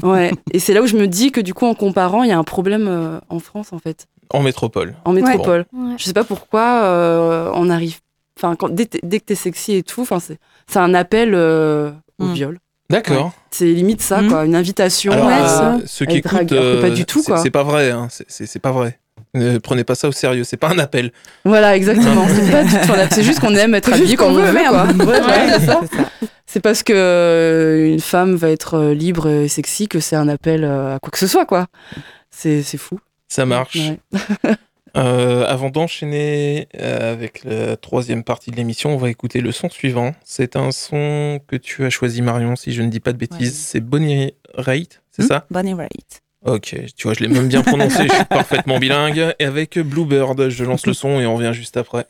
Ouais. Et c'est là où je me dis que du coup, en comparant, il y a un problème euh, en France, en fait, En métropole. en métropole. Ouais. Je sais pas pourquoi euh, on arrive. Enfin, quand, dès, dès que t'es sexy et tout, enfin, c'est c'est un appel euh, au Mm. viol. D'accord. C'est limite ça, Mm. quoi, une invitation. Alors, Ouais, à- ça. euh, ceux qui écoutent, que pas euh, du tout, quoi. c'est pas vrai. Hein. C'est- pas vrai. Ne prenez pas ça au sérieux. C'est pas un appel. Voilà, exactement. c'est pas du tout un appel. C'est juste qu'on aime être habillé qu'on on veut, veut, quoi. merde. Ouais, ouais, c'est parce que euh, une femme va être euh, libre et sexy que c'est un appel euh, à quoi que ce soit, quoi. C'est c'est fou. Ça marche. Euh, avant d'enchaîner euh, avec la troisième partie de l'émission, on va écouter le son suivant. C'est un son que tu as choisi, Marion, si je ne dis pas de bêtises. Ouais. C'est Bonnie Raitt, c'est Hmm ça? Bonnie Raitt. Ok, tu vois, je l'ai même bien prononcé, je suis parfaitement bilingue. Et avec Bluebird, je lance le son et on revient juste après.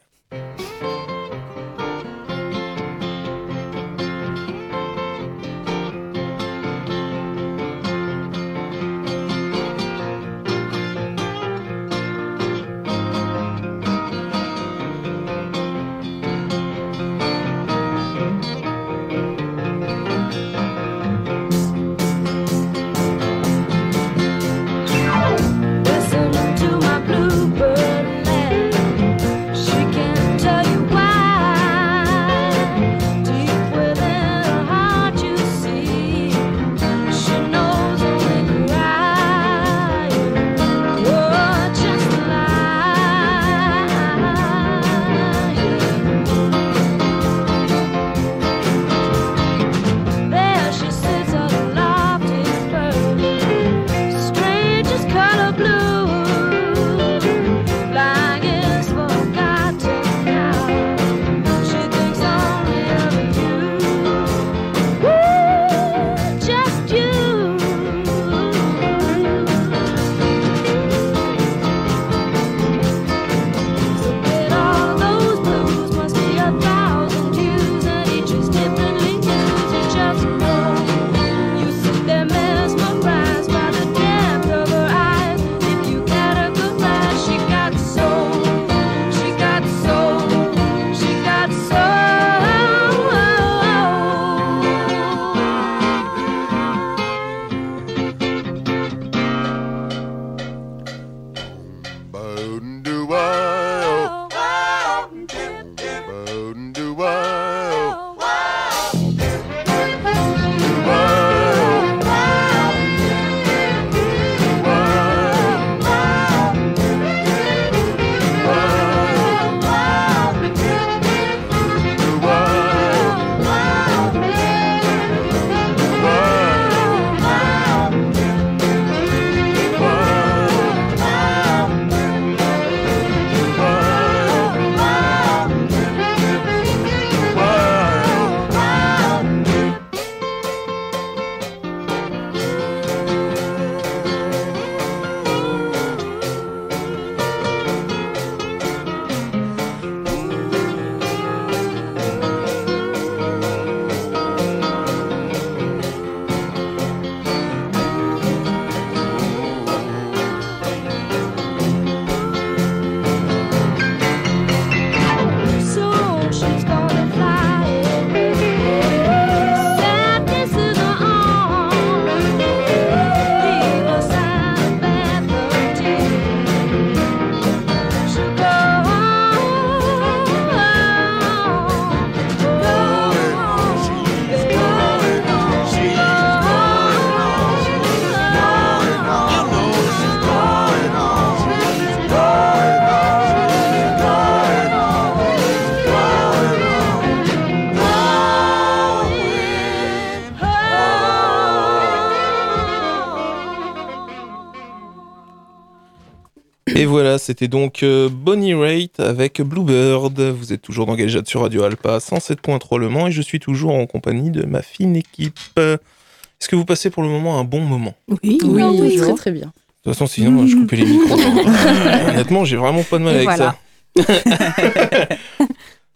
C'était donc euh, Bonnie Raitt avec Bluebird. Vous êtes toujours dans sur Radio Alpa 107.3 Le Mans et je suis toujours en compagnie de ma fine équipe. Est-ce que vous passez pour le moment un bon moment? Oui, Oui, oui, très très bien. De toute façon, sinon, moi, je coupais les micros. Honnêtement, j'ai vraiment pas de mal Et avec voilà. ça.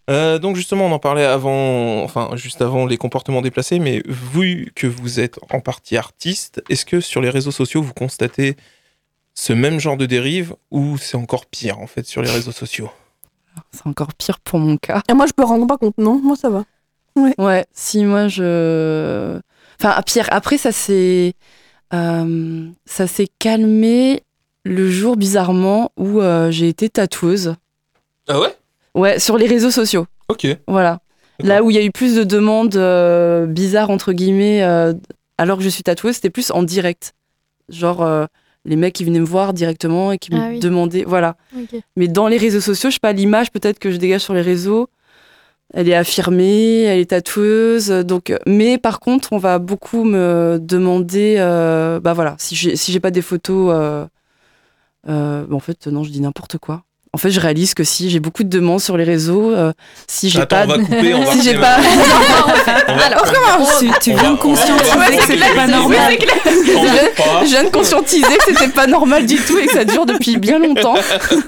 Euh, donc justement, on en parlait avant, enfin juste avant les comportements déplacés, mais vu que vous êtes en partie artiste, est-ce que sur les réseaux sociaux vous constatez ce même genre de dérive ou c'est encore pire en fait sur les réseaux sociaux? C'est encore pire pour mon cas. Et moi, je me rends pas compte, non? Moi, ça va. Ouais, si moi je. Enfin, à Pierre, après, ça s'est. euh, ça s'est calmé le jour, bizarrement, où euh, j'ai été tatoueuse. Ah ouais? Ouais, sur les réseaux sociaux. Ok. Voilà. Là où il y a eu plus de demandes euh, bizarres, entre guillemets, euh, alors que je suis tatoueuse, c'était plus en direct. Genre, euh, les mecs qui venaient me voir directement et qui Ah me oui. demandaient. Voilà. Mais dans les réseaux sociaux, je sais pas, l'image peut-être que je dégage sur les réseaux, elle est affirmée, elle est tatoueuse. Donc, mais par contre, on va beaucoup me demander, euh, bah voilà, si j'ai si pas des photos, euh, euh, bah en fait, non, je dis n'importe quoi. En fait, je réalise que si j'ai beaucoup de demandes sur les réseaux, euh, si j'ai pas, on va couper, on va si j'ai pas, alors Tu, tu On viens de conscientiser que c'était pas normal. je viens de conscientiser que c'était pas normal du tout et que ça dure depuis bien longtemps.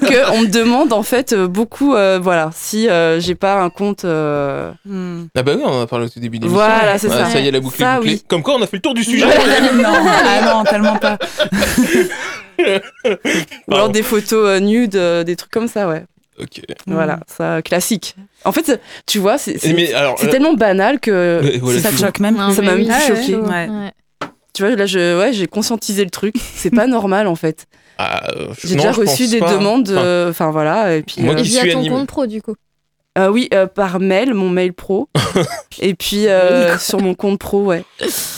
Que on me demande en fait euh, beaucoup, euh, voilà, si euh, j'ai pas un compte. euh, Hmm. Ah bah oui, on en a parlé au tout début de l'émission. Voilà, c'est ça. Ça y est, la boucle Ça, est bouclée. oui. Comme quoi, on a fait le tour du sujet. non, ah non, tellement pas. Ou alors des photos euh, nudes, euh, des trucs comme ça, ouais. Ok. Voilà, ça, classique. En fait, tu vois, c'est euh, tellement banal que. Voilà, ça choque même. Non, Ça m'a oui. Ah ouais. Ouais. Ouais. Tu vois, là, je, ouais, j'ai conscientisé le truc. C'est pas normal, en fait. ah, euh, J'ai déjà reçu des pas. demandes, Enfin, euh, voilà, et puis. Moi euh, qui suis ton anime- compte pro, du coup. Euh, oui, euh, par mail, mon mail pro. et puis euh, sur mon compte pro, ouais.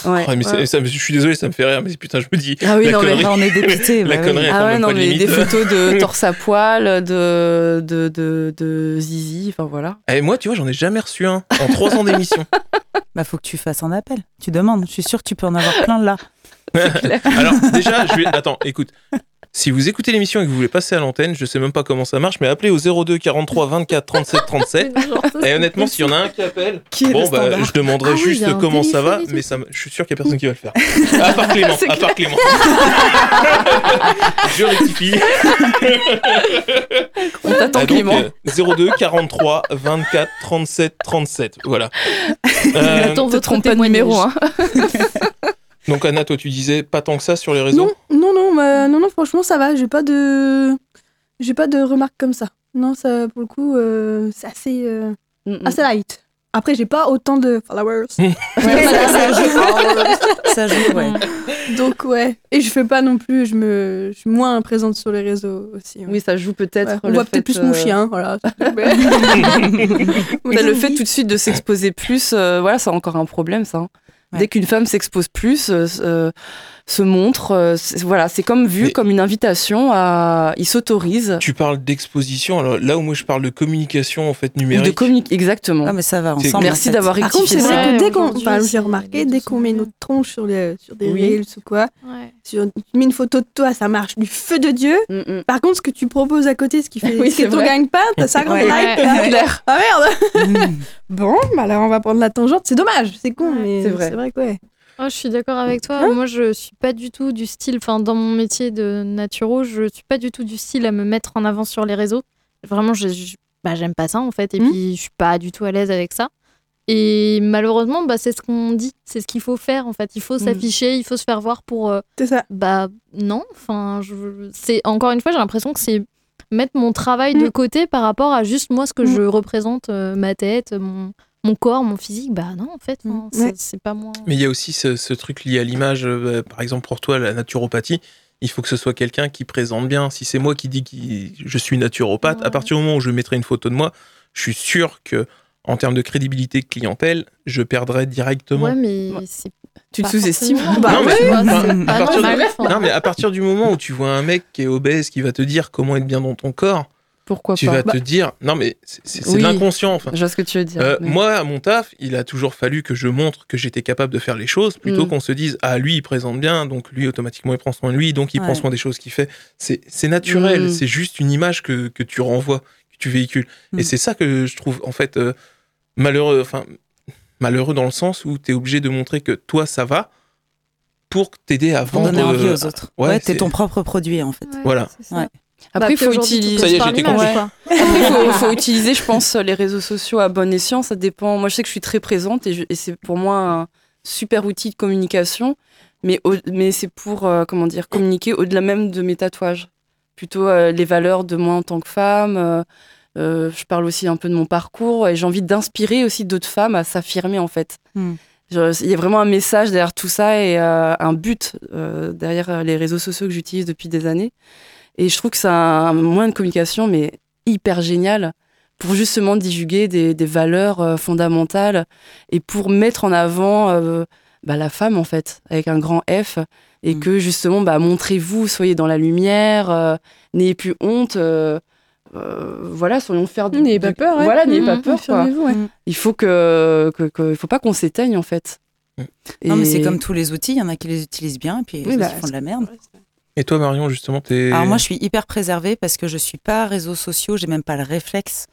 Ouais. Ah, mais ça je suis désolé, ça me fait rire, mais putain, je me dis. Ah oui, la non, mais- connerie, Là, on est dépité. la bah connerie, Ah ouais, non, mais limite. des photos de torse à poil, de, de, de, de zizi, enfin voilà. Et moi, tu vois, j'en ai jamais reçu un en trois ans d'émission. Bah, faut que tu fasses un appel. Tu demandes. Je suis sûre que tu peux en avoir plein là. Alors, déjà, je vais. Attends, écoute. Si vous écoutez l'émission et que vous voulez passer à l'antenne, je sais même pas comment ça marche, mais appelez au 02 43 24 37 37. Et honnêtement, s'il y en a un qui appelle, Qui est bon, bah, je demanderai Ah oui, juste comment ça va, mais ça, je suis sûr qu'il y a personne qui va le faire. À part Clément, à part Clément. je rectifie. On t'attend, Ah, donc, Clément. euh, 02 43 24 37 37. Voilà. Euh, Attends te votre numéro, hein. Donc Anna, toi tu disais pas tant que ça sur les réseaux? Non, non, non, bah, non, non, franchement, ça va. J'ai pas de, j'ai pas de remarques comme ça. Non, ça, pour le coup, euh, c'est assez, euh, Mm, mm. assez light. Après, j'ai pas autant de followers. Ouais, ça, ça joue. ça joue, ouais. Donc, ouais. Et je fais pas non plus, je me, je suis moins présente sur les réseaux aussi. ouais. Oui, ça joue peut-être. Ouais, on le voit peut-être plus mon euh, chien, voilà. Le fait tout de suite de s'exposer plus, euh, voilà, c'est encore un problème, ça. Ouais. Dès qu'une femme s'expose plus, euh, euh, se montre, euh, c'est- voilà, c'est comme vu Mais- comme une invitation à, il s'autorise Tu parles d'exposition, alors là où moi je parle de communication en fait numérique. de communiquer exactement. Ah, mais ça va ensemble. Merci en fait. d'avoir Par contre, c'est rectifié vrai ça. que dès qu'on, j'ai remarqué, dès qu'on met notre tronche sur, les, sur des Oui. reels ou quoi, Ouais. sur, tu mets une photo de toi, ça marche du feu de Dieu. Mm, mm. Par contre, ce que tu proposes à côté, ce qui fait, Oui, ce qui c'est te vrai. gagne pas, t'as 50 Ouais. likes. Ouais. là. Ah merde Mm. Bon, bah alors on va prendre la tangente, c'est dommage, c'est con, Ouais, mais c'est vrai. c'est vrai que ouais. Oh, je suis d'accord avec toi. Hein Moi, je suis pas du tout du style, enfin, dans mon métier de naturo, je suis pas du tout du style à me mettre en avant sur les réseaux. Vraiment, je, je- bah, j'aime pas ça en fait, et Mhm. puis je suis pas du tout à l'aise avec ça. Et malheureusement, bah, c'est ce qu'on dit, c'est ce qu'il faut faire en fait. Il faut s'afficher, il faut se faire voir pour. euh, C'est ça. bah non, enfin, je... c'est encore une fois, j'ai l'impression que c'est mettre mon travail de Mm. côté par rapport à juste moi ce que je représente, euh, ma tête, mon, mon corps, mon physique. Bah non, en fait, Mm. enfin, c'est- Ouais. c'est pas moi. Mais il y a aussi ce, ce truc lié à l'image, euh, par exemple pour toi, la naturopathie. Il faut que ce soit quelqu'un qui présente bien. Si c'est moi qui dis que je suis naturopathe, à partir du moment où je mettrai une photo de moi, je suis sûr que en termes de crédibilité clientèle, je perdrai directement. Ouais, mais Ouais. c'est Tu te sous-estimes Bah mais- à partir. Non, mais à partir du moment où tu vois un mec qui est obèse, qui va te dire comment être bien dans ton corps, Pourquoi tu pas vas Bah, te dire, non mais c'est Oui. de l'inconscient. Enfin, Je vois ce que tu veux dire. Euh, mais- Moi, à mon taf, il a toujours fallu que je montre que j'étais capable de faire les choses, plutôt Mm. qu'on se dise ah lui il présente bien, donc lui automatiquement il prend soin de lui, donc il prend Ouais. soin des choses qu'il fait. C'est naturel, Mm. c'est juste une image que, que tu renvoies, que tu véhicules. Et Mm. c'est ça que je trouve en fait euh, malheureux, enfin malheureux dans le sens où tu es obligé de montrer que toi ça va pour t'aider à Pour vendre. donner envie euh, aux autres. ouais, Ouais, t'es c'est- ton propre produit en fait. Voilà. Après, Bah, il faut utiliser. Ça y est. Après, il faut, faut utiliser, je pense, les réseaux sociaux à bon escient. Ça dépend. Moi, je sais que je suis très présente et, c'est pour moi un super outil de communication. Mais, au- mais c'est pour, euh, comment dire, communiquer au-delà même de mes tatouages. Plutôt euh, les valeurs de moi en tant que femme. euh, euh, je parle aussi un peu de mon parcours et j'ai envie d'inspirer aussi d'autres femmes à s'affirmer, en fait. Hmm. Il y a vraiment un message derrière tout ça et euh, un but euh, derrière les réseaux sociaux que j'utilise depuis des années. Et je trouve que c'est un moyen de communication, mais hyper génial, pour justement divulguer des, des valeurs euh, fondamentales et pour mettre en avant euh, bah, la femme, en fait, avec un grand F. Et Mm. que justement, bah, montrez-vous, soyez dans la lumière, euh, n'ayez plus honte. euh, euh, voilà, soyons faire. N'ayez pas peur. ouais. Voilà, n'ayez pas Mhm, peur. quoi. ouais. Il faut que, que, faut pas qu'on s'éteigne, en fait. Mm. Non, mais c'est comme tous les outils, il y en a qui les utilisent bien et puis Oui, bah, qui font de la merde. Et toi Marion justement t'es. Alors moi, je suis hyper préservée parce que je suis pas réseaux sociaux, j'ai même pas le réflexe.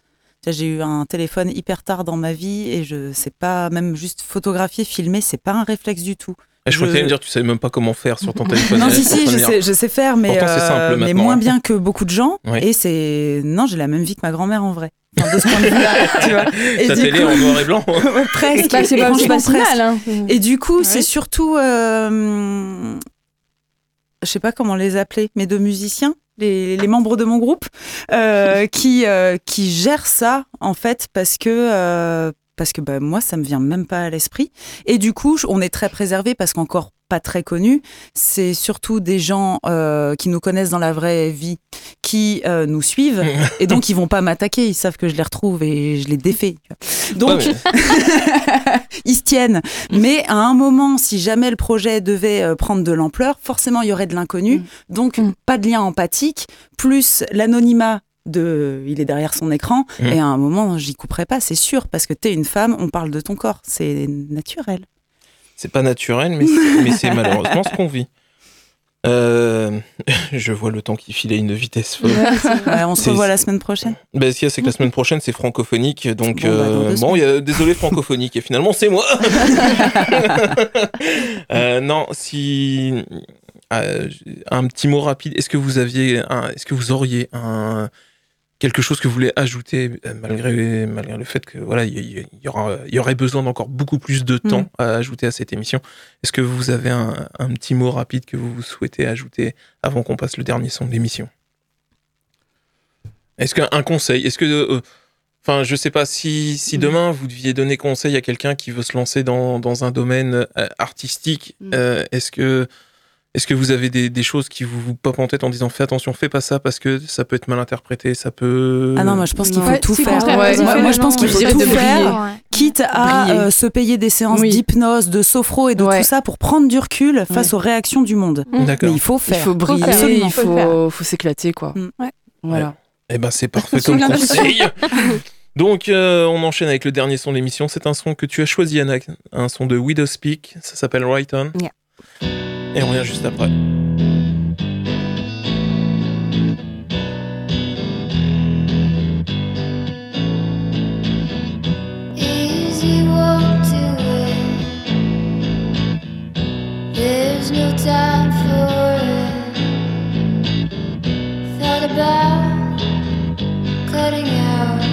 J'ai eu un téléphone hyper tard dans ma vie et je sais pas, même juste photographier, filmer, c'est pas un réflexe du tout. Eh, je crois que je- t'allais me dire tu savais même pas comment faire sur ton téléphone. Non, si, si, je sais, je sais faire, mais, Pourtant, c'est simple euh, mais moins hein. bien que beaucoup de gens. Oui. Et c'est. Non, j'ai la même vie que ma grand-mère en vrai. Enfin, de ce point de vue-là, tu vois. Et Ta télé coup- en noir et blanc. Ouais, presque. Bah, c'est Et pas, mal. Hein. Et du coup, Ouais. c'est surtout, euh, je sais pas comment les appeler, mais de musiciens, les, les membres de mon groupe, euh, qui euh, qui gèrent ça en fait parce que euh, parce que bah, moi ça me vient même pas à l'esprit. Et du coup, on est très préservé parce qu'encore pas très connu. C'est surtout des gens euh, qui nous connaissent dans la vraie vie, qui euh, nous suivent, et donc ils vont pas m'attaquer. Ils savent que je les retrouve et je les défais. Donc Ouais, mais- ils se tiennent. Mais à un moment, si jamais le projet devait euh, prendre de l'ampleur, forcément, il y aurait de l'inconnu. Mm. Donc, Mm. pas de lien empathique, plus l'anonymat de il est derrière son écran. Mm. Et à un moment, j'y couperai pas, c'est sûr, parce que t'es une femme, on parle de ton corps. C'est naturel. C'est pas naturel, mais c'est, malheureusement ce qu'on vit. Euh, je vois le temps qui file à une vitesse folle. Ouais, on se revoit la semaine prochaine. Ben, ce qu'il y a, c'est que la semaine prochaine, c'est francophonique. Donc, Bon, bah, euh, deux bon, il y a, désolé, francophonique. Et finalement, c'est moi. Euh, non, si. euh, un petit mot rapide. Est-ce que vous aviez. Est-ce que vous auriez un. Quelque chose que vous voulez ajouter, euh, malgré, malgré le fait que voilà, il y, y aura, il y aurait besoin d'encore beaucoup plus de temps Mm. à ajouter à cette émission. Est-ce que vous avez un, un petit mot rapide que vous souhaitez ajouter avant qu'on passe le dernier son de l'émission? Est-ce qu'un conseil? Est-ce que euh, Enfin, je sais pas si, si Mm. demain vous deviez donner conseil à quelqu'un qui veut se lancer dans, dans un domaine euh, artistique, Mm. euh, est-ce que est-ce que vous avez des, des choses qui vous, vous popent en tête en disant fais attention, fais pas ça parce que ça peut être mal interprété, ça peut. Ah non, moi je pense qu'il faut Ouais, tout faire. Ouais, moi- je pense qu'il faut tout de faire. briller. quitte à Briller. euh, se payer des séances Oui. d'hypnose, de sophro et de Ouais. tout ça pour prendre du recul face aux réactions du monde. D'accord. Mais il faut Il faire. faut briller, Absolument, il faut s'éclater, quoi. Mm. Ouais. Voilà. Eh ben c'est parfait comme conseil. Donc euh, on enchaîne avec le dernier son de l'émission. C'est un son que tu as choisi, Anna, un son de Widow Speak. Ça s'appelle Right On. Yeah. Et on revient juste après. cutting walk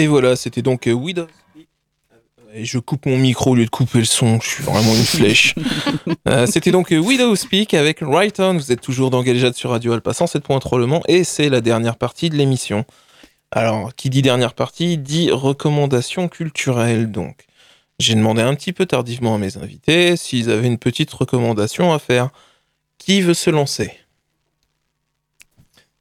Et voilà, c'était donc euh, Widow. Et je coupe mon micro au lieu de couper le son, je suis vraiment une flèche. Euh, c'était donc euh, Widow Speak avec Right On. Vous êtes toujours dans Galéjade sur Radio Alpha 107.3 Le Mans et c'est la dernière partie de l'émission. Alors, qui dit dernière partie dit recommandation culturelle. Donc, j'ai demandé un petit peu tardivement à mes invités s'ils avaient une petite recommandation à faire. Qui veut se lancer?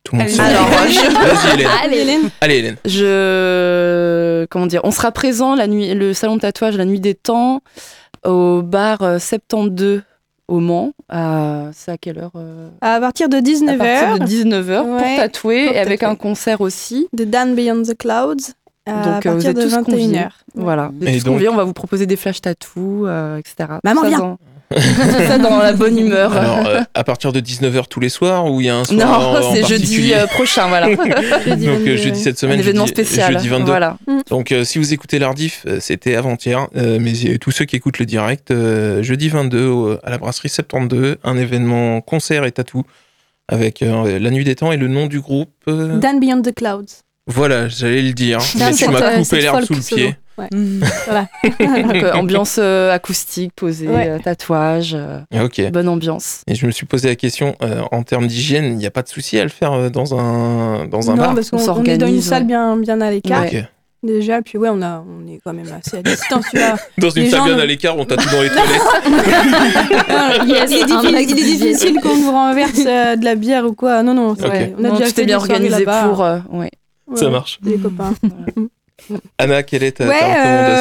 Tout le monde se Alors, Vas-y, Hélène. Allez, Hélène Allez, Hélène. Je comment dire, on sera présent la nuit, le salon de tatouage la nuit des temps au bar euh, 72 au Mans. À, c'est à quelle heure euh, À partir de À 19h, partir de 19h pour Ouais, tatouer pour et avec tatouer. un concert aussi. de Dan Beyond the Clouds, à Donc, euh, vous partir êtes de tous conviés. 21h. Voilà. Et tous donc- conviés, on va vous proposer des flash tattoos, euh, etc. Maman, viens. ça dans la bonne humeur. Alors, euh, à partir de 19h tous les soirs ou il y a un soir non, c'est jeudi euh, prochain, voilà. Donc euh, jeudi cette Un semaine, événement jeudi, spécial. jeudi 22. Voilà. Donc euh, si vous écoutez l'Ardif, c'était avant-hier, euh, mais tous ceux qui écoutent le direct, euh, jeudi 22 au- à la brasserie 72, un événement concert et tatou avec euh, la nuit des temps et le nom du groupe. euh, Dan Beyond the Clouds. Voilà, j'allais le dire, mais tu m'as coupé folk sous le solo. Ouais. Mm. Donc, euh, ambiance euh, acoustique, posée, Ouais. euh, tatouage, euh, Ah, Ok. bonne ambiance. Et je me suis posé la question, euh, en termes d'hygiène, il n'y a pas de souci à le faire euh, dans un, dans un non, bar? parce On qu'on on est dans une salle bien, bien à l'écart. Déjà, puis ouais, on, a, on est quand même assez à distance. Tu vois. Dans une Les salle bien ne- à l'écart, on tatoue dans les toilettes. Yes, il, est difficile, max il est d'hygiène. difficile qu'on vous renverse euh, de la bière ou quoi. Non, non, c'est- Ok. on a Non, déjà tout fait est bien organisé pour. euh, ouais. Ça marche. des copains. Anna, quelle est ta, ta Ouais, euh,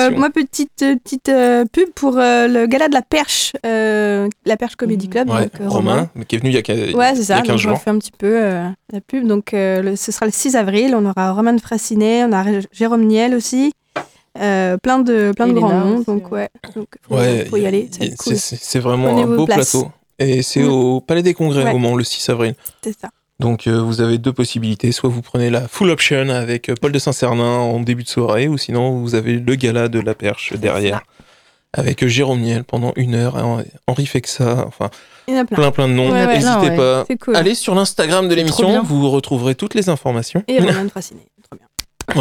recommandation moi petite euh, petite euh, pub pour euh, le gala de la Perche, euh, la Perche Comedy Club. Ouais, donc, euh, Romain, qui est venu il y a, Ouais, c'est il y ça. a Donc, 15 je jours. refais un petit peu euh, la pub. Donc, euh, le- ce sera le 6 avril. On aura Roman Frassinet, on a Jérôme Niel aussi. Euh, plein de, plein de grands noms. Donc, ouais. Donc, faut, Ouais, faut y aller. cool. c'est- vraiment Prenez un beau places. plateau. Et c'est Mm. au Palais des Congrès Ouais. au Mans le 6 avril. C'est ça. Donc euh, vous avez deux possibilités. Soit vous prenez la full option avec euh, Paul de Saint-Cernin en début de soirée, ou sinon vous avez le gala de la perche derrière. Avec euh, Jérôme Niel pendant une heure, Hen- Henri Fexa, enfin Il y en a plein. plein plein de noms. Ouais, ouais. N'hésitez ouais. pas. Cool. Allez sur l'Instagram de l'émission, vous retrouverez toutes les informations. Et Roman Frassinet. Trop bien.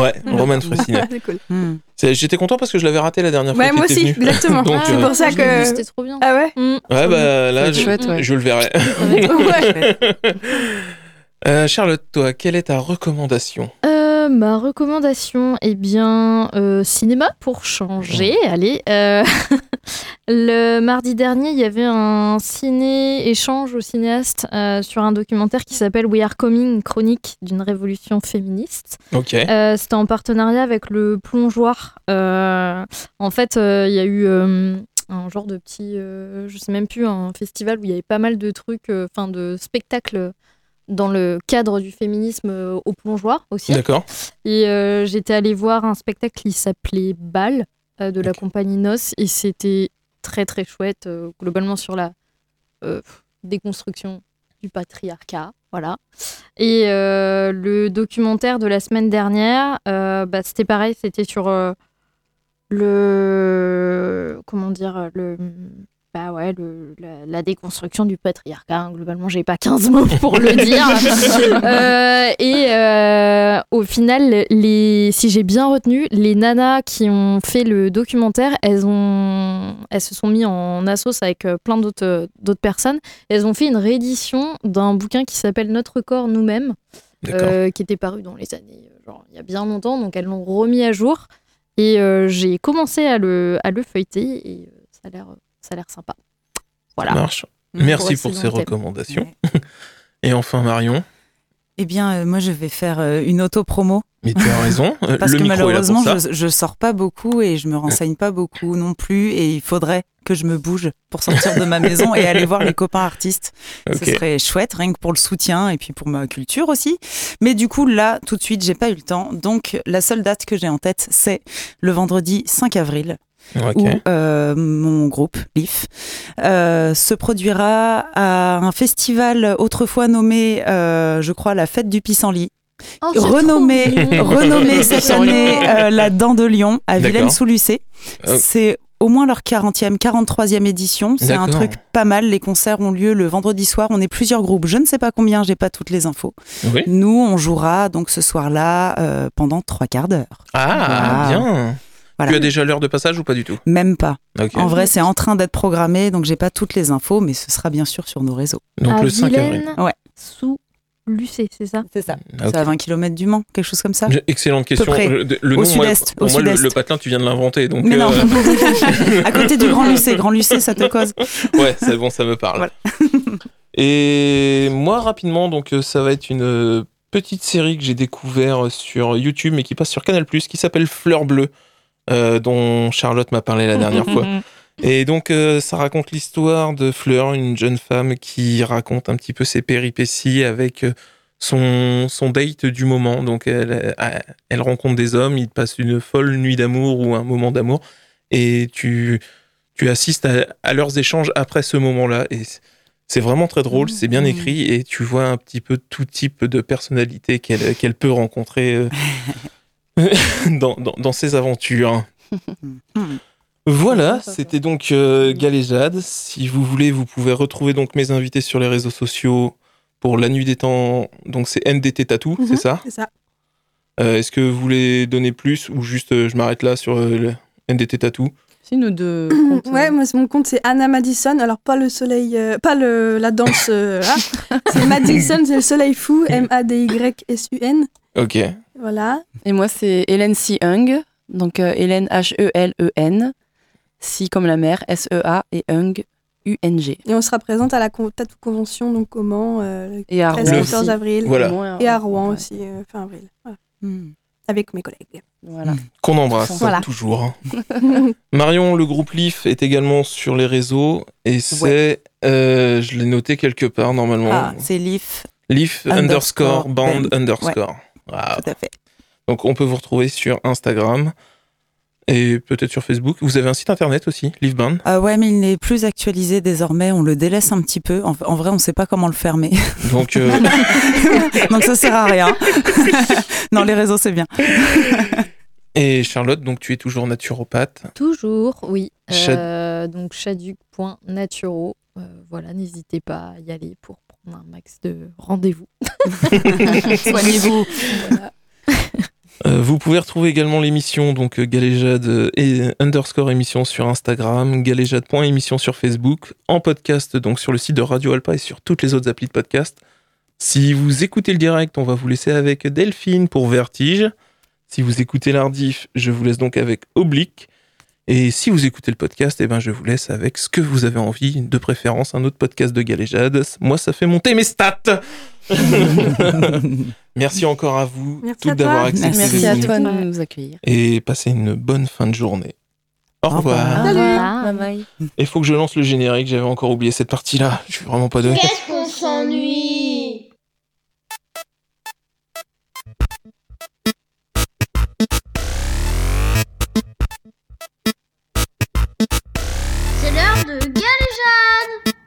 Ouais, Roman Fressinet. c'est cool. Mm. C'est- J'étais content parce que je l'avais raté la dernière fois. Ouais, moi aussi, venu. exactement. Donc, c'est euh, pour ça que. C'était trop bien. Ah ouais Mm. Ouais, bah là, je, chouette, ouais. je le verrai. Euh, Charlotte, toi, quelle est ta recommandation Euh, ma recommandation, eh bien, euh, cinéma pour changer. Allez, le mardi dernier, il y avait un ciné-échange au cinéaste euh, sur un documentaire qui s'appelle We Are Coming, chronique d'une révolution féministe. Ok. C'était en partenariat avec le plongeoir. En fait, il y a eu un genre de petit, euh, je sais même plus, un festival où il y avait pas mal de trucs, euh, enfin de spectacles dans le cadre du féminisme euh, au plongeoir aussi. D'accord. Et euh, j'étais allée voir un spectacle qui s'appelait Bal euh, de la compagnie Nos et c'était très très chouette globalement sur la déconstruction du patriarcat. Voilà. Et le documentaire de la semaine dernière, bah, c'était pareil, c'était sur le. Comment dire le, bah ouais, le, la, la déconstruction du patriarcat. hein. Globalement, j'ai pas 15 mots pour le dire. Euh, et euh, au final, les, si j'ai bien retenu, les nanas qui ont fait le documentaire, elles, ont, elles se sont mis en assos avec euh, plein d'autres personnes. Elles ont fait une réédition d'un bouquin qui s'appelle Notre corps nous-mêmes, euh, qui était paru dans les années, genre, il y a bien longtemps. Donc elles l'ont remis à jour. Et j'ai commencé à le, à le feuilleter et ça a l'air ça a l'air sympa. Voilà. Ça marche. Mm. Merci Pour ces recommandations. Et enfin, Marion, Eh bien, euh, moi, je vais faire euh, une auto-promo. mais tu as raison. euh, Parce le que micro est là malheureusement, pour ça. je, je sors pas beaucoup et je me renseigne pas beaucoup non plus. Et il faudrait que je me bouge pour sortir de ma maison et aller voir les copains artistes. Ce serait chouette, rien que pour le soutien et puis pour ma culture aussi. Mais du coup, là, tout de suite, j'ai pas eu le temps. Donc, la seule date que j'ai en tête, c'est le vendredi 5 avril Ok. où euh, mon groupe, LIF, euh, se produira à un festival autrefois nommé, euh, je crois, la Fête du Pissenlit, Oh, renommé, renommé cette année euh, la Dent de Lion à. Euh. C'est au moins leur 40e, 43e édition. C'est un truc pas mal. Les concerts ont lieu le vendredi soir. On est plusieurs groupes. Je ne sais pas combien, j'ai pas toutes les infos. Oui. Nous, on jouera donc ce soir-là euh, pendant trois quarts d'heure. Ah, bien. Voilà. Tu as déjà l'heure de passage ou pas du tout? Même pas. En vrai, c'est en train d'être programmé, donc j'ai pas toutes les infos, mais ce sera bien sûr sur nos réseaux. Donc à le 5 avril. Ouais. Sous Lucé, c'est ça? C'est ça. C'est à 20 km du Mans, quelque chose comme ça. Excellente question. près. Le, le Au nom, moi, sud-est, pour au moi, le, sud-est. le patelin, tu viens de l'inventer. Donc, Mais non, euh, à côté du Grand Lucé. Grand Lucé, ça te cause. ouais, c'est bon, ça me parle. Voilà. Et moi, rapidement, donc euh, ça va être une euh, petite série que j'ai découvert sur YouTube, mais qui passe sur Canal+, qui s'appelle Fleur Bleue, euh, dont Charlotte m'a parlé la dernière fois. Et donc, euh, ça raconte l'histoire de Fleur, une jeune femme qui raconte un petit peu ses péripéties avec euh, son, son date du moment. Donc, elle, elle rencontre des hommes, ils passent une folle nuit d'amour ou un moment d'amour, et tu, tu assistes à, à leurs échanges après ce moment-là. Et c'est vraiment très drôle, c'est bien Mhm. écrit, et tu vois un petit peu tout type de personnalité qu'elle peut rencontrer dans, dans, dans ses aventures. Voilà, c'était donc euh, Galéjade. Si vous voulez, vous pouvez retrouver donc mes invités sur les réseaux sociaux pour la nuit des temps. Donc c'est NDT Tattoo, Mhm. c'est ça? C'est ça. Euh, Est-ce que vous voulez donner plus ou juste euh, je m'arrête là sur euh, le NDT Tattoo? Si nous deux. comptes, Ouais, moi, c'est- mon compte, c'est Anna Madison. Alors, pas le soleil, euh, pas le, la danse. euh, là. c'est Madison, c'est le soleil fou. M-A-D-Y-S-U-N. Ok. Voilà. Et moi, c'est Hélène Si Hung. Donc, euh, Hélène H-E-L-E-N. Si comme la mère, S-E-A et Hung, U-N-G. Et on sera présente à la con- Tattoo Convention, donc au Mans, euh, Et à 13 Rouen. 14 aussi. avril. Voilà. Moins, Et à Rouen ouais. aussi, euh, fin avril. Voilà. Hmm. Avec mes collègues. Voilà. Qu'on embrasse, Voilà. toujours. Marion, le groupe Leaf est également sur les réseaux et c'est, euh, je l'ai noté quelque part normalement, Ah, c'est Leaf, Leaf underscore underscore band band. underscore. Wow. tout à fait. Donc on peut vous retrouver sur Instagram et peut-être sur Facebook. Vous avez un site internet aussi, Leaf Band. Ah ouais, mais il n'est plus actualisé désormais. On le délaisse un petit peu. En, en vrai, on ne sait pas comment le fermer. Donc euh, Donc ça sert à rien. non, les réseaux, c'est bien. et Charlotte, donc tu es toujours naturopathe? Toujours, oui. Chad- Euh, donc chaduc.naturo. Euh, voilà, n'hésitez pas à y aller pour prendre un max de rendez-vous. Soignez-vous. Euh, vous pouvez retrouver également l'émission donc euh, Galéjade euh, et underscore émission sur Instagram, galéjade.émission sur Facebook, en podcast donc sur le site de Radio Alpa et sur toutes les autres applis de podcast. Si vous écoutez le direct, on va vous laisser avec Delphine pour Vertige. Si vous écoutez l'Ardif, je vous laisse donc avec Oblique. Et si vous écoutez le podcast, eh ben je vous laisse avec ce que vous avez envie, de préférence un autre podcast de Galéjade. Moi, ça fait monter mes stats. Merci encore à vous Merci toutes d'avoir accepté Merci de à toi de nous accueillir. et passez une bonne fin de journée. Au revoir. Salut. Bye bye. Il faut que je lance le générique, j'avais encore oublié cette partie-là. Je suis vraiment pas doué. Qu'est-ce qu'on s'ennuie? de Galéjade.